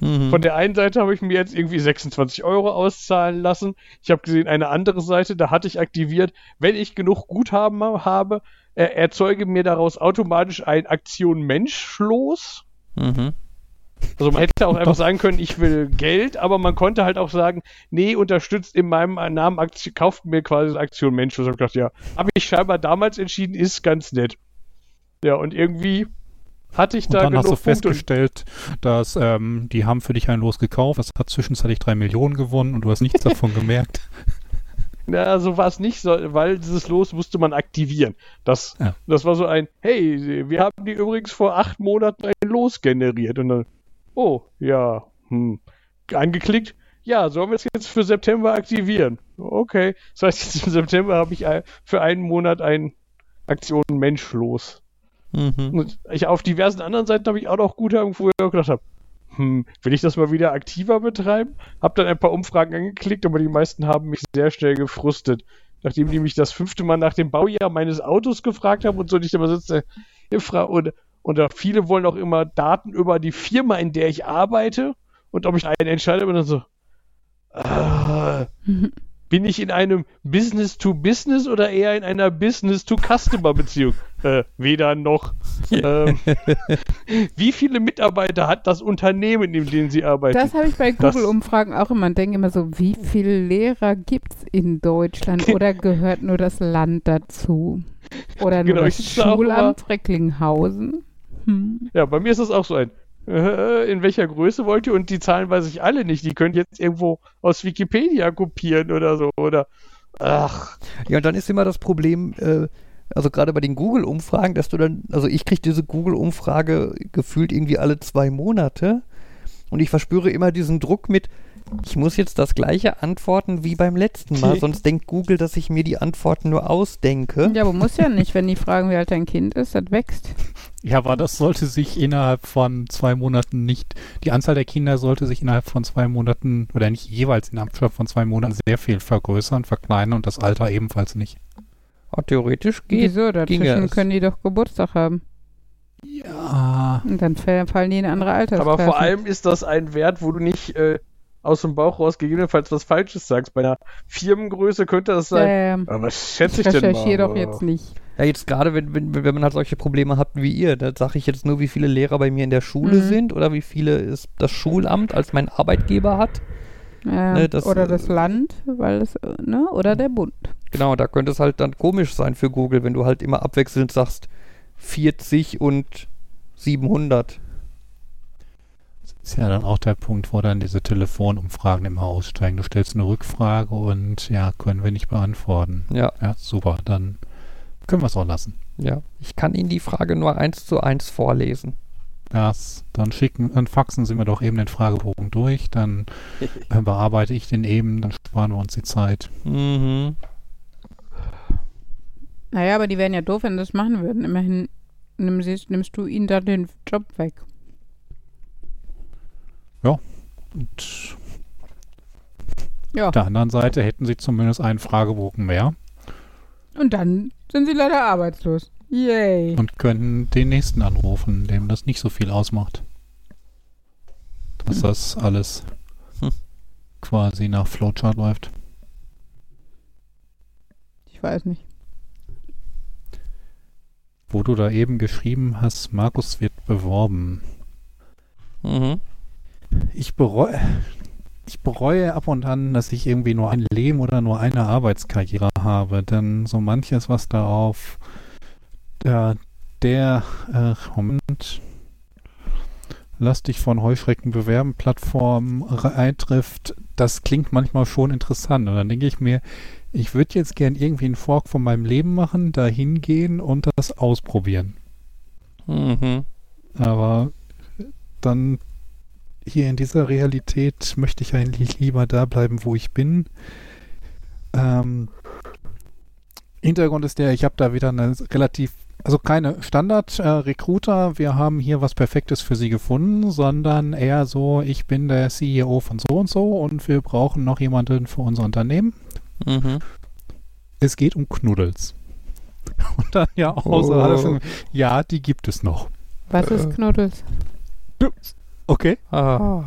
Mhm. Von der einen Seite habe ich mir jetzt irgendwie 26 Euro auszahlen lassen. Ich habe gesehen, eine andere Seite, da hatte ich aktiviert, wenn ich genug Guthaben habe, erzeuge mir daraus automatisch ein Aktion Mensch los. Mhm. Also man hätte auch einfach sagen können, ich will Geld, aber man konnte halt auch sagen, nee, unterstützt in meinem Namen, Aktion, kauft mir quasi Aktion Mensch. Und ich gedacht, ja, habe ich scheinbar damals entschieden, ist ganz nett. Ja, und irgendwie hatte ich Und da dann hast du genug Punkte. festgestellt, dass ähm, die haben für dich ein Los gekauft, das hat zwischenzeitlich drei Millionen gewonnen und du hast nichts davon gemerkt. Na, so war es nicht, weil dieses Los musste man aktivieren. Das, Ja. das war so ein, hey, wir haben die übrigens vor acht Monaten ein Los generiert. Und dann, oh, ja, hm, angeklickt. Ja, sollen wir es jetzt für September aktivieren? Okay. Das heißt, jetzt im September habe ich für einen Monat ein Aktion Mensch los. Mhm. Und ich, auf diversen anderen Seiten habe ich auch noch Guthaben, wo ich auch gedacht habe, hm, will ich das mal wieder aktiver betreiben? Hab dann ein paar Umfragen angeklickt, aber die meisten haben mich sehr schnell gefrustet. Nachdem die mich das fünfte Mal nach dem Baujahr meines Autos gefragt haben und so, und ich immer sitze, Infra und, und da viele wollen auch immer Daten über die Firma, in der ich arbeite und ob ich einen entscheide, und dann so, ah, bin ich in einem Business-to-Business oder eher in einer Business-to-Customer-Beziehung? Äh, weder noch. ähm, wie viele Mitarbeiter hat das Unternehmen, in dem Sie arbeiten? Das habe ich bei Google-Umfragen auch immer. Ich denke immer so, wie viele Lehrer gibt es in Deutschland oder gehört nur das Land dazu? Oder nur Genau, das Schulamt Recklinghausen? Hm. Ja, bei mir ist das auch so ein. äh, In welcher Größe wollt ihr? Und die Zahlen weiß ich alle nicht. Die könnt ihr jetzt irgendwo aus Wikipedia kopieren oder so. Oder. Ach. Ja, und dann ist immer das Problem, äh, also gerade bei den Google-Umfragen, dass du dann, also ich kriege diese Google-Umfrage gefühlt irgendwie alle zwei Monate und ich verspüre immer diesen Druck mit, Ich muss jetzt das gleiche antworten wie beim letzten Mal, sonst denkt Google, dass ich mir die Antworten nur ausdenke. Ja, aber muss ja nicht, wenn die fragen, wie alt dein Kind ist, das wächst. Ja, aber das sollte sich innerhalb von zwei Monaten nicht, die Anzahl der Kinder sollte sich innerhalb von zwei Monaten oder nicht jeweils innerhalb von zwei Monaten sehr viel vergrößern, verkleinern und das Alter ebenfalls nicht. Oh, theoretisch geht. Wieso? Dazwischen können die doch Geburtstag haben. Ja. Und dann fa- fallen die in eine andere Altersklasse. Aber vor allem ist das ein Wert, wo du nicht äh, aus dem Bauch raus gegebenenfalls was Falsches sagst. Bei einer Firmengröße könnte das sein. ja. Aber was schätze Ich ich denn mal? recherchiere doch jetzt nicht. Ja, jetzt gerade, wenn, wenn, wenn man halt solche Probleme hat wie ihr, da sage ich jetzt nur, wie viele Lehrer bei mir in der Schule Mhm. sind oder wie viele es das Schulamt als mein Arbeitgeber hat. Ja, Ne, das, oder äh, das Land, weil es, äh, ne? Oder der Bund. Genau, da könnte es halt dann komisch sein für Google, wenn du halt immer abwechselnd sagst 40 und 700. Das ist ja dann auch der Punkt, wo dann diese Telefonumfragen immer aussteigen. Du stellst eine Rückfrage und ja, können wir nicht beantworten. Ja, Ja, super, dann können wir es auch lassen. ja. Ich kann Ihnen die Frage nur eins zu eins vorlesen. Das, dann schicken, dann faxen Sie mir doch eben den Fragebogen durch, dann äh, bearbeite ich den eben, dann sparen wir uns die Zeit. Mhm. Naja, aber die wären ja doof, wenn sie das machen würden. Immerhin nimm sie, nimmst du ihnen dann den Job weg. Und Ja. auf der anderen Seite hätten Sie zumindest einen Fragebogen mehr Und dann sind sie leider arbeitslos. Yay. und könnten den nächsten anrufen, dem das nicht so viel ausmacht. Dass das alles Hm. quasi nach Flowchart läuft. Ich weiß nicht. Wo du da eben geschrieben hast, Markus wird beworben. Mhm. Ich bereue, ich bereue ab und an, dass ich irgendwie nur ein Leben oder nur eine Arbeitskarriere habe, denn so manches, was da auf der, der äh, Moment, lass dich von Heuschrecken bewerben Plattform eintrifft, das klingt manchmal schon interessant. Und dann denke ich mir, ich würde jetzt gern irgendwie einen Fork von meinem Leben machen, da hingehen und das ausprobieren. Mhm. Aber dann hier in dieser Realität möchte ich eigentlich lieber da bleiben, wo ich bin. Ähm, Hintergrund ist der, ich habe da wieder eine relativ, also keine Standard-Recruiter, wir haben hier was Perfektes für Sie gefunden, sondern eher so, ich bin der CEO von so und so und wir brauchen noch jemanden für unser Unternehmen. Mhm. Es geht um Knuddels. Und dann ja auch so Oh. alles, ja, die gibt es noch. Was Äh. ist Knuddels? Okay. Ah. Oh.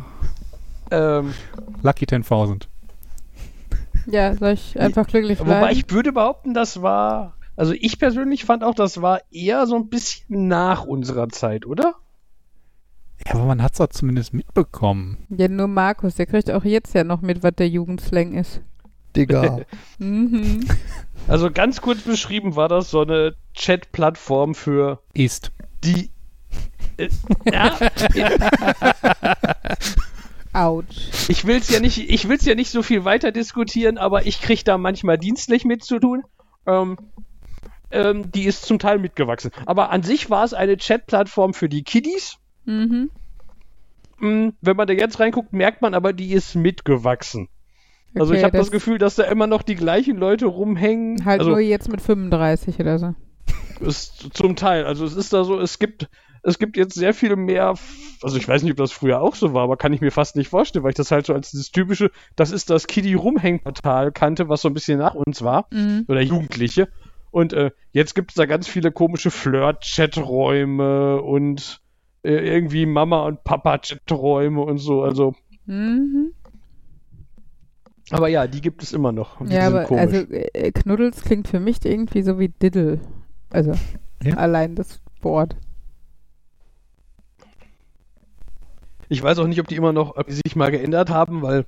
Ähm, Lucky 10.000. Ja, soll ich einfach glücklich bleiben? wobei ich würde behaupten, das war. Also ich persönlich fand auch, das war eher so ein bisschen nach unserer Zeit, oder? Ja, aber man hat es doch zumindest mitbekommen. ja, nur Markus, der kriegt auch jetzt ja noch mit, was der Jugendslang ist. Digga. Mhm. Also ganz kurz beschrieben war das so eine Chat-Plattform für Ist. die. Ja, Autsch. ich will's ja nicht, ich will's ja nicht so viel weiter diskutieren, aber ich krieg da manchmal dienstlich mit zu tun. Ähm, ähm, die ist zum Teil mitgewachsen. Aber an sich war es eine Chat-Plattform für die Kiddies. Mhm. Mm, Wenn man da jetzt reinguckt, merkt man aber, die ist mitgewachsen. Also Okay, ich habe das, Gefühl, dass da immer noch die gleichen Leute rumhängen. Halt also nur jetzt mit 35 oder so. ist zum Teil. Also es ist da so, es gibt, es gibt jetzt sehr viel mehr. Also ich weiß nicht, ob das früher auch so war, aber kann ich mir fast nicht vorstellen, weil ich das halt so als das typische, das ist das Kiddie Rumhängportal kannte, was so ein bisschen nach uns war Mhm. oder Jugendliche. Und äh, jetzt gibt es da ganz viele komische Flirt-Chat-Räume und äh, irgendwie Mama und Papa-Chat-Räume und so. Also, Mhm. aber ja, die gibt es immer noch. Die Ja, sind aber komisch. also äh, Knuddels klingt für mich irgendwie so wie Diddle. Also Ja. allein das Wort. Ich weiß auch nicht, ob die immer noch, ob die sich mal geändert haben, weil.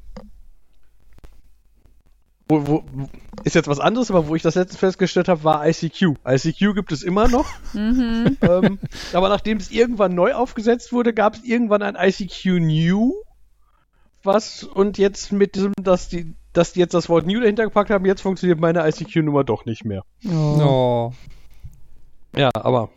Wo, wo, ist jetzt was anderes, aber wo ich das letztens festgestellt habe, war ICQ. ICQ gibt es immer noch, Mhm. ähm, aber nachdem es irgendwann neu aufgesetzt wurde, gab es irgendwann ein ICQ New, was und jetzt mit diesem, dass die, dass die jetzt das Wort New dahinter gepackt haben, jetzt funktioniert meine ICQ-Nummer doch nicht mehr. Oh. Oh. Ja, aber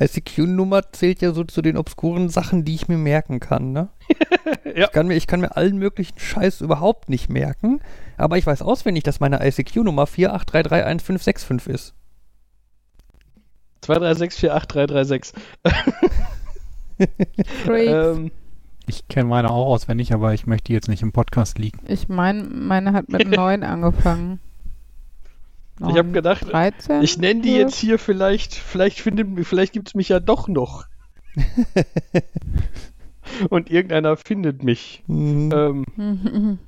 ICQ-Nummer zählt ja so zu den obskuren Sachen, die ich mir merken kann, ne? Ja. ich, kann mir, ich kann mir allen möglichen Scheiß überhaupt nicht merken, aber ich weiß auswendig, dass meine ICQ-Nummer 4833155 ist. 236483336. Great. Ähm, Ich kenne meine auch auswendig, aber ich möchte die jetzt nicht im Podcast liegen. ich meine, meine hat mit 9 angefangen. Ich habe gedacht, 13? ich nenne die jetzt hier vielleicht, vielleicht findet, vielleicht gibt's mich ja doch noch. Und irgendeiner findet mich. Mhm. Ähm,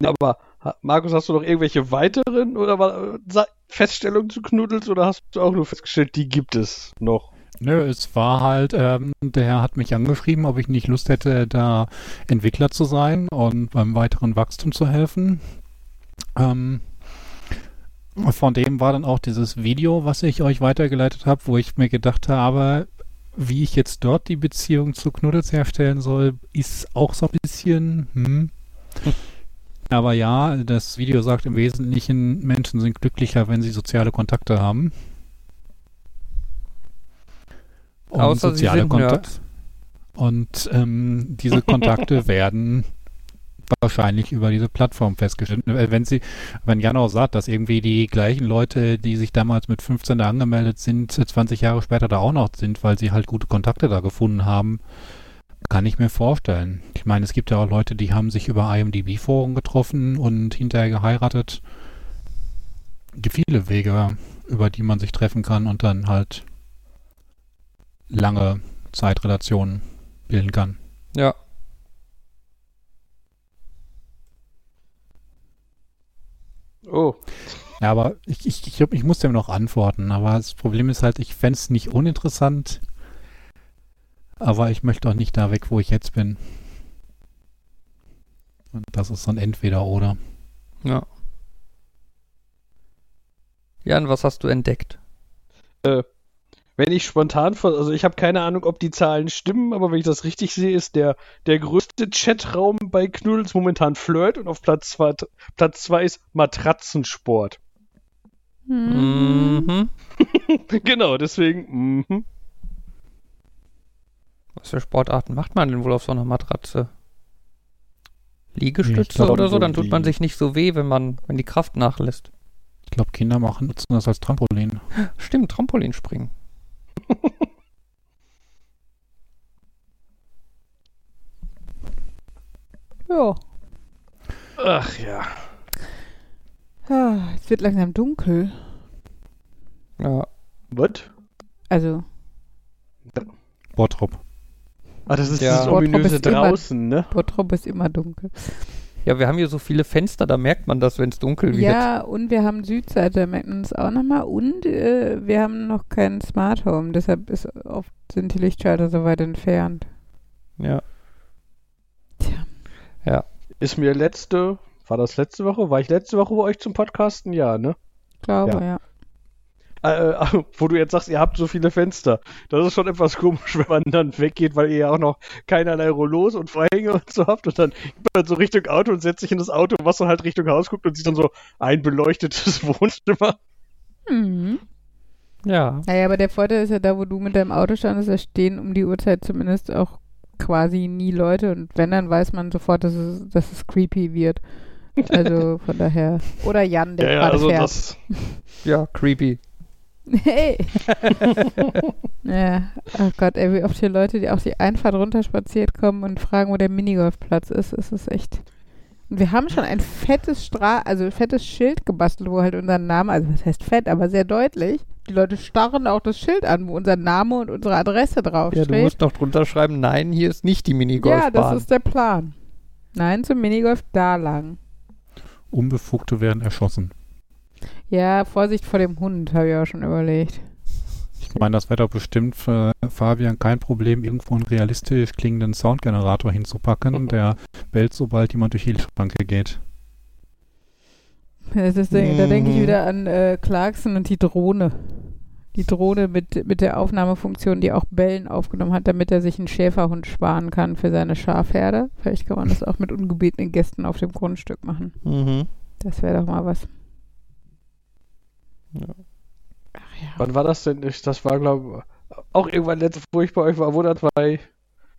aber Markus, hast du noch irgendwelche weiteren oder war, Feststellungen zu Knuddels oder hast du auch nur festgestellt, die gibt es noch? Nö, es war halt, ähm, der hat mich angeschrieben, ob ich nicht Lust hätte, da Entwickler zu sein und beim weiteren Wachstum zu helfen. Ähm, von dem war dann auch dieses Video, was ich euch weitergeleitet habe, wo ich mir gedacht habe, wie ich jetzt dort die Beziehung zu Knuddels herstellen soll, ist auch so ein bisschen, hm. Aber ja, das Video sagt im Wesentlichen, Menschen sind glücklicher, wenn sie soziale Kontakte haben. Und Außer sie sind Konta- Nerds. Und ähm, diese Kontakte werden wahrscheinlich über diese Plattform festgestellt. Äh, Wenn sie, wenn Jan auch sagt, dass irgendwie die gleichen Leute, die sich damals mit 15 da angemeldet sind, 20 Jahre später da auch noch sind, weil sie halt gute Kontakte da gefunden haben, kann ich mir vorstellen. Ich meine, es gibt ja auch Leute, die haben sich über IMDb-Foren getroffen und hinterher geheiratet. Es gibt viele Wege, über die man sich treffen kann und dann halt lange Zeitrelationen bilden kann. Ja. Oh, Ja, aber ich, ich, ich, ich muss dem noch antworten. Aber das Problem ist halt, ich fände es nicht uninteressant. Aber ich möchte auch nicht da weg, wo ich jetzt bin. Und das ist so ein Entweder-Oder. Ja. Jan, was hast du entdeckt? Wenn ich spontan, also ich habe keine Ahnung, ob die Zahlen stimmen, aber wenn ich das richtig sehe, ist der, der größte Chatraum bei Knuddels momentan Flirt und auf Platz 2 Platz zwei ist Matratzensport. Hm. Mhm. genau, deswegen, mhm. Was für Sportarten macht man denn wohl auf so einer Matratze? Liegestütze glaub, oder so? Dann tut man sich nicht so weh, wenn man, wenn die Kraft nachlässt. Ich glaube, Kinder machen, nutzen das als Trampolin. Stimmt, Trampolinspringen. Ja. Ach ja. Ah, Es wird langsam dunkel. Ja. Was? Also, Bottrop. Ah, das ist Ja. Bottrop ominöse ist immer- draußen, ne? Bottrop ist immer dunkel. Ja, wir haben hier so viele Fenster, da merkt man das, wenn es dunkel wird. Ja, und wir haben Südseite, da merkt man es auch nochmal. Und äh, wir haben noch kein Smart Home, deshalb ist oft sind die Lichtschalter so weit entfernt. Ja. Tja. Ist mir letzte, war das letzte Woche? War ich letzte Woche bei euch zum Podcasten? Ja, ne? Glaube, Ja. ja. Äh, äh, wo du jetzt sagst, ihr habt so viele Fenster. Das ist schon etwas komisch, wenn man dann weggeht, weil ihr ja auch noch keinerlei Rollos und Vorhänge und so habt und dann geht man so Richtung Auto und setzt sich in das Auto, was dann halt Richtung Haus guckt und sieht dann so ein beleuchtetes Wohnzimmer. Mhm. Ja. Naja, aber der Vorteil ist ja da, wo du mit deinem Auto standest, da stehen um die Uhrzeit zumindest auch quasi nie Leute. Und wenn, dann weiß man sofort, dass es, dass es creepy wird. Also von daher. Oder Jan, der Ja, ja, gerade also fährt. das. Ja, creepy. Hey! ja, oh Gott, ey, wie oft hier Leute, die auch die Einfahrt runterspaziert kommen und fragen, wo der Minigolfplatz ist, ist es echt. Und wir haben schon ein fettes Stra also fettes Schild gebastelt, wo halt unser Name, also was heißt fett, aber sehr deutlich. Die Leute starren auch das Schild an, wo unser Name und unsere Adresse Ja, du draufsteht. musst noch drunter schreiben, nein, hier ist nicht die Ja, Minigolfbahn. das ist der Plan. Nein, zum Minigolf da lang. Unbefugte werden erschossen. Ja, Vorsicht vor dem Hund, habe ich auch schon überlegt. Ich meine, das wäre doch bestimmt für Fabian kein Problem, irgendwo einen realistisch klingenden Soundgenerator hinzupacken, der bellt, sobald jemand durch die Schranke geht. Das ist, da denke ich Mhm. wieder an äh, Clarkson und die Drohne. Die Drohne mit, mit der Aufnahmefunktion, die auch Bellen aufgenommen hat, damit er sich einen Schäferhund sparen kann für seine Schafherde. Vielleicht kann man das auch mit ungebetenen Gästen auf dem Grundstück machen. Mhm. Das wäre doch mal was. Ja. Ach ja. Wann war das denn? Ich- Das war, glaube auch irgendwann letzte, wo ich bei euch war, wo da zwei,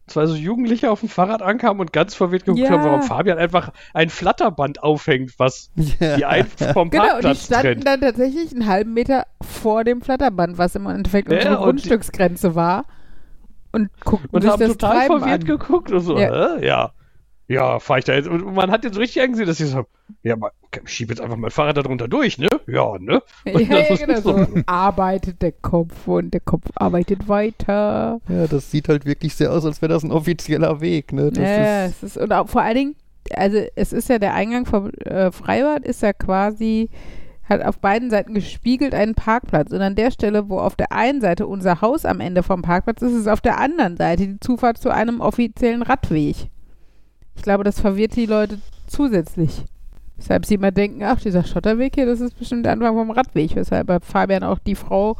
zwei so Jugendliche auf dem Fahrrad ankamen und ganz verwirrt geguckt Ja. haben, warum Fabian einfach ein Flatterband aufhängt, was die einen vom Genau, und die Parkplatz standen trennt. dann tatsächlich einen halben Meter vor dem Flatterband, was im Endeffekt Ja, unsere Grundstücksgrenze war. Und guckten Und sich haben das total Treiben verwirrt an. geguckt und so, Ja. hä? ja. Ja, fahr ich da jetzt. Und man hat jetzt so richtig angesehen, dass sie so, ja, mal, okay, ich schieb jetzt einfach mein Fahrrad da drunter durch, ne? Ja, ne? Ja, Und das ja, ist genau so. so. Arbeitet der Kopf und der Kopf arbeitet weiter. Ja, das sieht halt wirklich sehr aus, als wäre das ein offizieller Weg, ne? Das ja, ist, es ist, und auch vor allen Dingen, also es ist ja der Eingang vom äh, Freibad ist ja quasi, hat auf beiden Seiten gespiegelt einen Parkplatz. Und an der Stelle, wo auf der einen Seite unser Haus am Ende vom Parkplatz ist, ist auf der anderen Seite die Zufahrt zu einem offiziellen Radweg. Ich glaube, das verwirrt die Leute zusätzlich. Weshalb sie immer denken, ach, dieser Schotterweg hier, das ist bestimmt der Anfang vom Radweg. Weshalb bei Fabian auch die Frau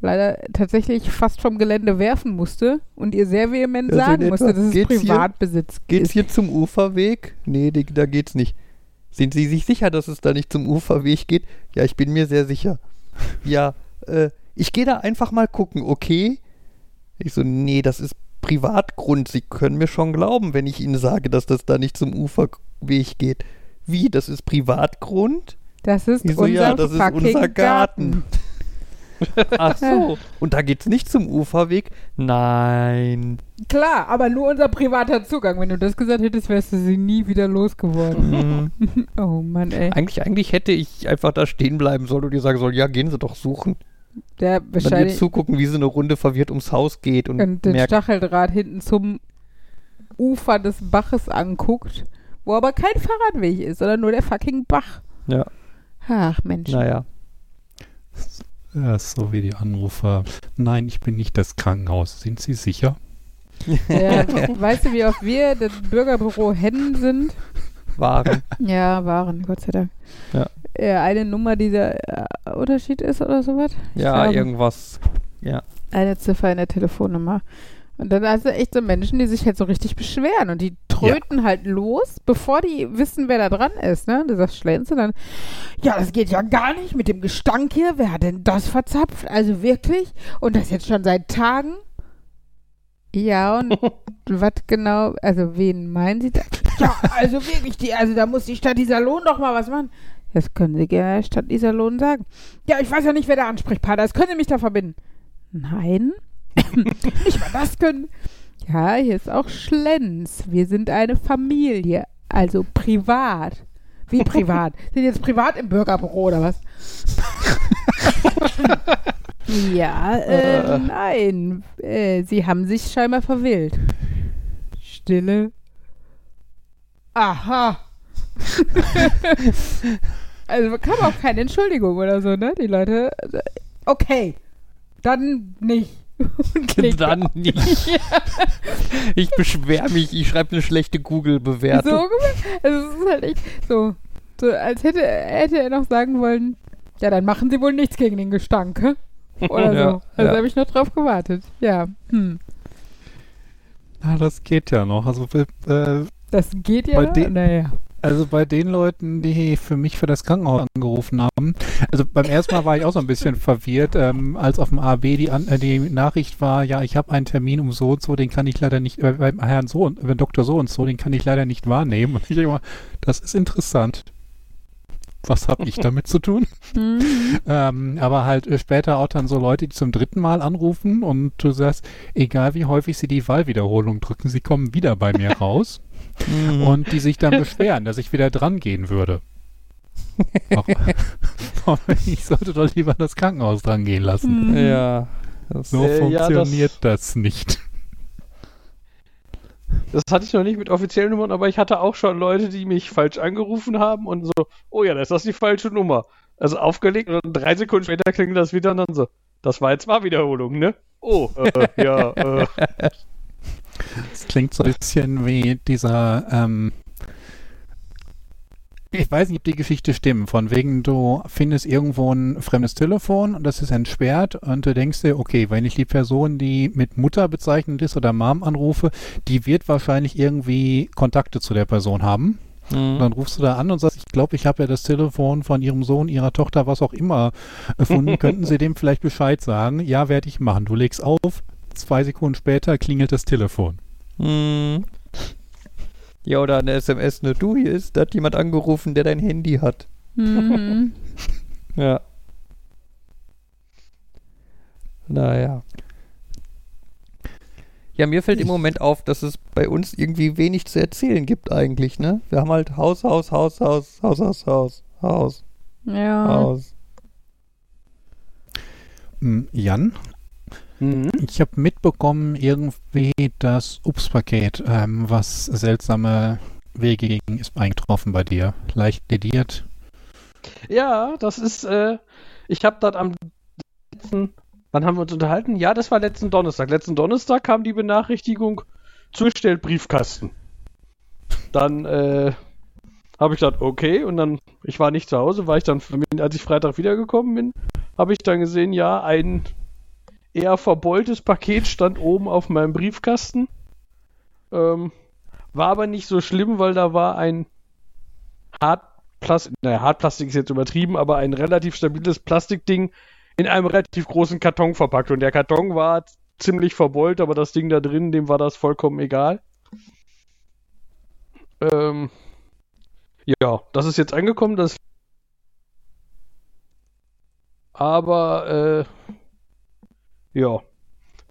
leider tatsächlich fast vom Gelände werfen musste und ihr sehr vehement Also sagen musste, dass es geht's hier- Privatbesitz geht's ist. hier zum Uferweg? Nee, die, da geht's nicht. Sind Sie sich sicher, dass es da nicht zum Uferweg geht? Ja, ich bin mir sehr sicher. Ja, äh, ich gehe da einfach mal gucken, okay? Ich so, nee, das ist Privatgrund. Sie können mir schon glauben, wenn ich Ihnen sage, dass das da nicht zum Uferweg geht. Wie, das ist Privatgrund? Das ist so, unser ja, das ist unser Garten. Ach so. Und da geht's nicht zum Uferweg? Nein. Klar, aber nur unser privater Zugang. Wenn du das gesagt hättest, wärst du sie nie wieder losgeworden. Hm. oh Mann, ey. Eigentlich, eigentlich hätte ich einfach da stehen bleiben sollen und ihr sagen sollen, ja, gehen Sie doch suchen. Der wahrscheinlich zugucken, wie sie eine Runde verwirrt ums Haus geht und, und den merkt, Stacheldraht hinten zum Ufer des Baches anguckt, wo aber kein Fahrradweg ist, sondern nur der fucking Bach. ja, Ach, Mensch. naja. Ja, ist so wie die Anrufer. Nein, ich bin nicht das Krankenhaus. Sind Sie sicher? Ja, weißt du, wie oft wir das Bürgerbüro Hennen sind? Waren. Ja, waren, Gott sei Dank. Ja. Ja, eine Nummer, die der äh, Unterschied ist oder sowas? Ja, glaube. irgendwas. Ja. eine Ziffer in der Telefonnummer. Und dann hast du echt so Menschen, die sich halt so richtig beschweren und die tröten halt los, bevor die wissen, wer da dran ist, ne? Du sagst Schlenze dann, ja, das geht ja gar nicht mit dem Gestank hier, wer hat denn das verzapft? Also wirklich? Und das jetzt schon seit Tagen? Ja, und was genau, also wen meinen Sie da? Ja, also wirklich, die, also da muss die Stadt Iserlohn doch mal was machen. Das können Sie gerne Stadt Iserlohn sagen. Ja, ich weiß ja nicht, wer der Ansprechpartner ist. Können Sie mich da verbinden? Nein. nicht mal das können. Ja, hier ist auch Schlenz. Wir sind eine Familie. Also privat. Wie privat? sind jetzt privat im Bürgerbüro oder was? ja, äh, nein. Äh, sie haben sich scheinbar verwählt. Stille. Aha. also kam auch keine Entschuldigung oder so, ne? Die Leute. Okay. Dann nicht. Dann nicht. Ich beschwere mich, ich schreibe eine schlechte So Google-Bewertung. ungefähr. Also es ist halt echt so, so als hätte, hätte er noch sagen wollen, ja, dann machen sie wohl nichts gegen den Gestank, hä? Oder Ja, so. Also ja. habe ich noch drauf gewartet. Ja. Hm. Ah, das geht ja noch. Also, äh, Das geht ja. Naja. also bei den Leuten, die für mich für das Krankenhaus angerufen haben, also beim ersten Mal war ich auch so ein bisschen verwirrt, ähm, als auf dem AB die, An äh, die Nachricht war, ja, ich habe einen Termin um so und so, den kann ich leider nicht, äh, beim Herrn so und beim Doktor so und so, den kann ich leider nicht wahrnehmen. Und ich denke mal, das ist interessant. Was habe ich damit zu tun? Hm. Ähm, aber halt äh, später auch dann so Leute, die zum dritten Mal anrufen und du sagst, egal wie häufig sie die Wahlwiederholung drücken, sie kommen wieder bei mir raus Mhm. und die sich dann beschweren, dass ich wieder dran gehen würde. Ich sollte doch lieber das Krankenhaus dran gehen lassen. Hm. ja. Das, So Äh, ja, funktioniert das nicht. Das hatte ich noch nicht mit offiziellen Nummern, aber ich hatte auch schon Leute, die mich falsch angerufen haben und so, oh ja, das ist das die falsche Nummer. Also aufgelegt und drei Sekunden später klingelt das wieder und dann so, das war jetzt mal Wiederholung, ne? Oh, äh, ja, äh. Das klingt so ein bisschen wie dieser, ähm, ich weiß nicht, ob die Geschichte stimmt, von wegen du findest irgendwo ein fremdes Telefon und das ist entsperrt und du denkst dir, okay, wenn ich die Person, die mit Mutter bezeichnet ist oder Mom anrufe, die wird wahrscheinlich irgendwie Kontakte zu der Person haben. Und dann rufst du da an und sagst, ich glaube, ich habe ja das Telefon von ihrem Sohn, ihrer Tochter, was auch immer erfunden. Könnten Sie dem vielleicht Bescheid sagen? Ja, werde ich machen. Du legst auf, zwei Sekunden später klingelt das Telefon. Hm. Ja, oder eine SMS, nur du hier ist, da hat jemand angerufen, der dein Handy hat. Mhm. ja. Naja. Ja, mir fällt im Moment auf, dass es bei uns irgendwie wenig zu erzählen gibt eigentlich, ne? Wir haben halt Haus, Haus, Haus, Haus, Haus, Haus, Haus, Haus. Ja. Haus. Hm, Jan, Mhm. ich habe mitbekommen, irgendwie das Ups-Paket, ähm, was seltsame Wege ging, ist eingetroffen bei dir. Leicht lediert. Ja, das ist, äh, ich habe das am letzten, wann haben wir uns unterhalten? Ja, das war letzten Donnerstag. Letzten Donnerstag kam die Benachrichtigung, zugestellt Briefkasten. Dann, äh, habe ich gedacht, okay, und dann, ich war nicht zu Hause, war ich dann, als ich Freitag wiedergekommen bin, habe ich dann gesehen, ja, ein eher verbeultes Paket stand oben auf meinem Briefkasten. Ähm, war aber nicht so schlimm, weil da war ein Hartplastik, naja, Hartplastik ist jetzt übertrieben, aber ein relativ stabiles Plastikding in einem relativ großen Karton verpackt. Und der Karton war ziemlich verbeult, aber das Ding da drin, dem war das vollkommen egal. Ähm, ja, das ist jetzt angekommen, das aber äh, ja.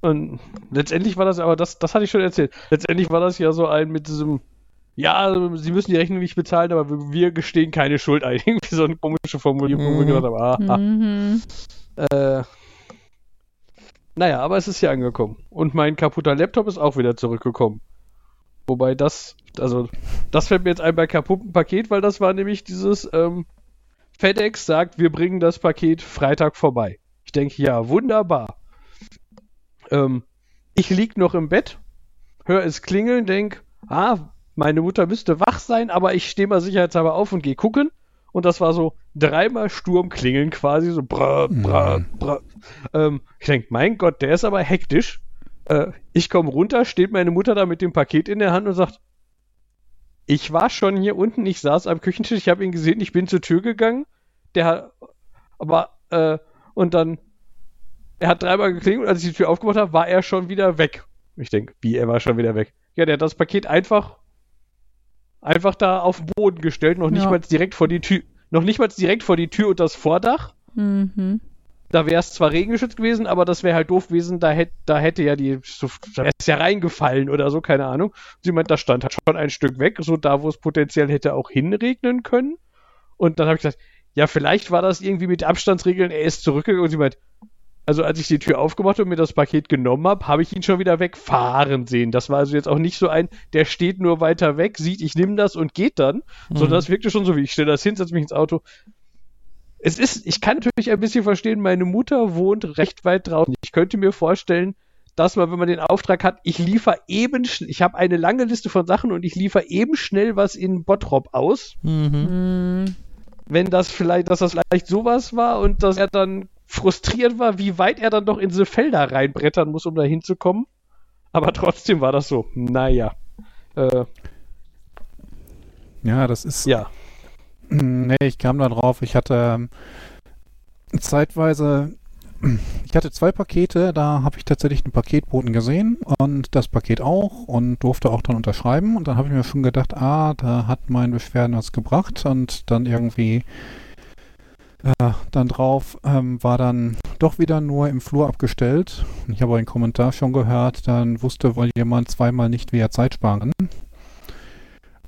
Und letztendlich war das, aber das, das hatte ich schon erzählt. Letztendlich war das ja so ein mit diesem, ja, sie müssen die Rechnung nicht bezahlen, aber wir, wir gestehen keine Schuld ein. Irgendwie so eine komische Formulierung, wo ich Mhm. gedacht habe, ah, ah, Mhm. äh, naja, aber es ist hier angekommen. Und mein kaputter Laptop ist auch wieder zurückgekommen. Wobei das, also, das fällt mir jetzt ein bei kaputten Paket, weil das war nämlich dieses, ähm, FedEx sagt, wir bringen das Paket Freitag vorbei. Ich denke, ja, wunderbar. Ähm, ich lieg noch im Bett, höre es klingeln, denk, ah, meine Mutter müsste wach sein, aber ich stehe mal sicherheitshalber auf und gehe gucken. Und das war so dreimal Sturm klingeln quasi, so brr, brr, Mhm. brr. Ähm, ich denk, mein Gott, der ist aber hektisch. Äh, ich komme runter, steht meine Mutter da mit dem Paket in der Hand und sagt, ich war schon hier unten, ich saß am Küchentisch, ich habe ihn gesehen, ich bin zur Tür gegangen. Der hat, aber, äh, und dann, er hat dreimal geklingelt und als ich die Tür aufgemacht habe, war er schon wieder weg. Ich denke, wie, er war schon wieder weg? Ja, der hat das Paket einfach, einfach da auf den Boden gestellt, noch nicht Ja. mal direkt vor die Tür, noch nicht mal direkt vor die Tür und das Vordach. Mhm. Da wäre es zwar regengeschützt gewesen, aber das wäre halt doof gewesen, da, hätt, da hätte ja die, da wäre es ja reingefallen oder so, keine Ahnung. Sie meint, da stand halt schon ein Stück weg, so da, wo es potenziell hätte auch hinregnen können. Und dann habe ich gesagt, ja, vielleicht war das irgendwie mit Abstandsregeln, er ist zurückgegangen und sie meint, also als ich die Tür aufgemacht und mir das Paket genommen habe, habe ich ihn schon wieder wegfahren sehen. Das war also jetzt auch nicht so ein, der steht nur weiter weg, sieht, ich nehme das und geht dann, sondern das wirkte schon so, wie ich stelle das hin, setze mich ins Auto. Es ist, ich kann natürlich ein bisschen verstehen, meine Mutter wohnt recht weit draußen. Ich könnte mir vorstellen, dass man, wenn man den Auftrag hat, ich liefere eben, schn- ich habe eine lange Liste von Sachen und ich liefere eben schnell was in Bottrop aus Mhm. Mhm. wenn das vielleicht, dass das vielleicht sowas war und dass er dann frustriert war, wie weit er dann doch in diese Felder reinbrettern muss, um da hinzukommen. Aber trotzdem war das so. Naja. Äh, Ja, das ist. ja. Nee, ich kam da drauf. Ich hatte ähm, zeitweise. Ich hatte zwei Pakete, da habe ich tatsächlich einen Paketboten gesehen und das Paket auch und durfte auch dann unterschreiben. Und dann habe ich mir schon gedacht, ah, da hat mein Beschwerden was gebracht und dann irgendwie äh, dann drauf ähm, war dann doch wieder nur im Flur abgestellt. Ich habe einen Kommentar schon gehört, dann wusste wohl jemand zweimal nicht, wie er Zeit sparen kann.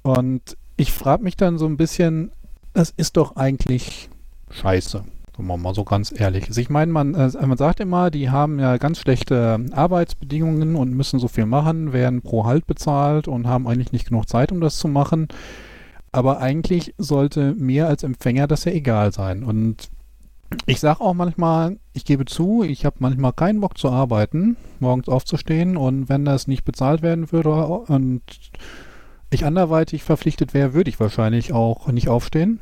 Und ich frage mich dann so ein bisschen, das ist doch eigentlich scheiße. Sagen wir mal so ganz ehrlich. Also ich meine, man, äh, man sagt immer, die haben ja ganz schlechte Arbeitsbedingungen und müssen so viel machen, werden pro Halt bezahlt und haben eigentlich nicht genug Zeit, um das zu machen. Aber eigentlich sollte mir als Empfänger das ja egal sein. Und ich sage auch manchmal, ich gebe zu, ich habe manchmal keinen Bock zu arbeiten, morgens aufzustehen und wenn das nicht bezahlt werden würde und ich anderweitig verpflichtet wäre, würde ich wahrscheinlich auch nicht aufstehen.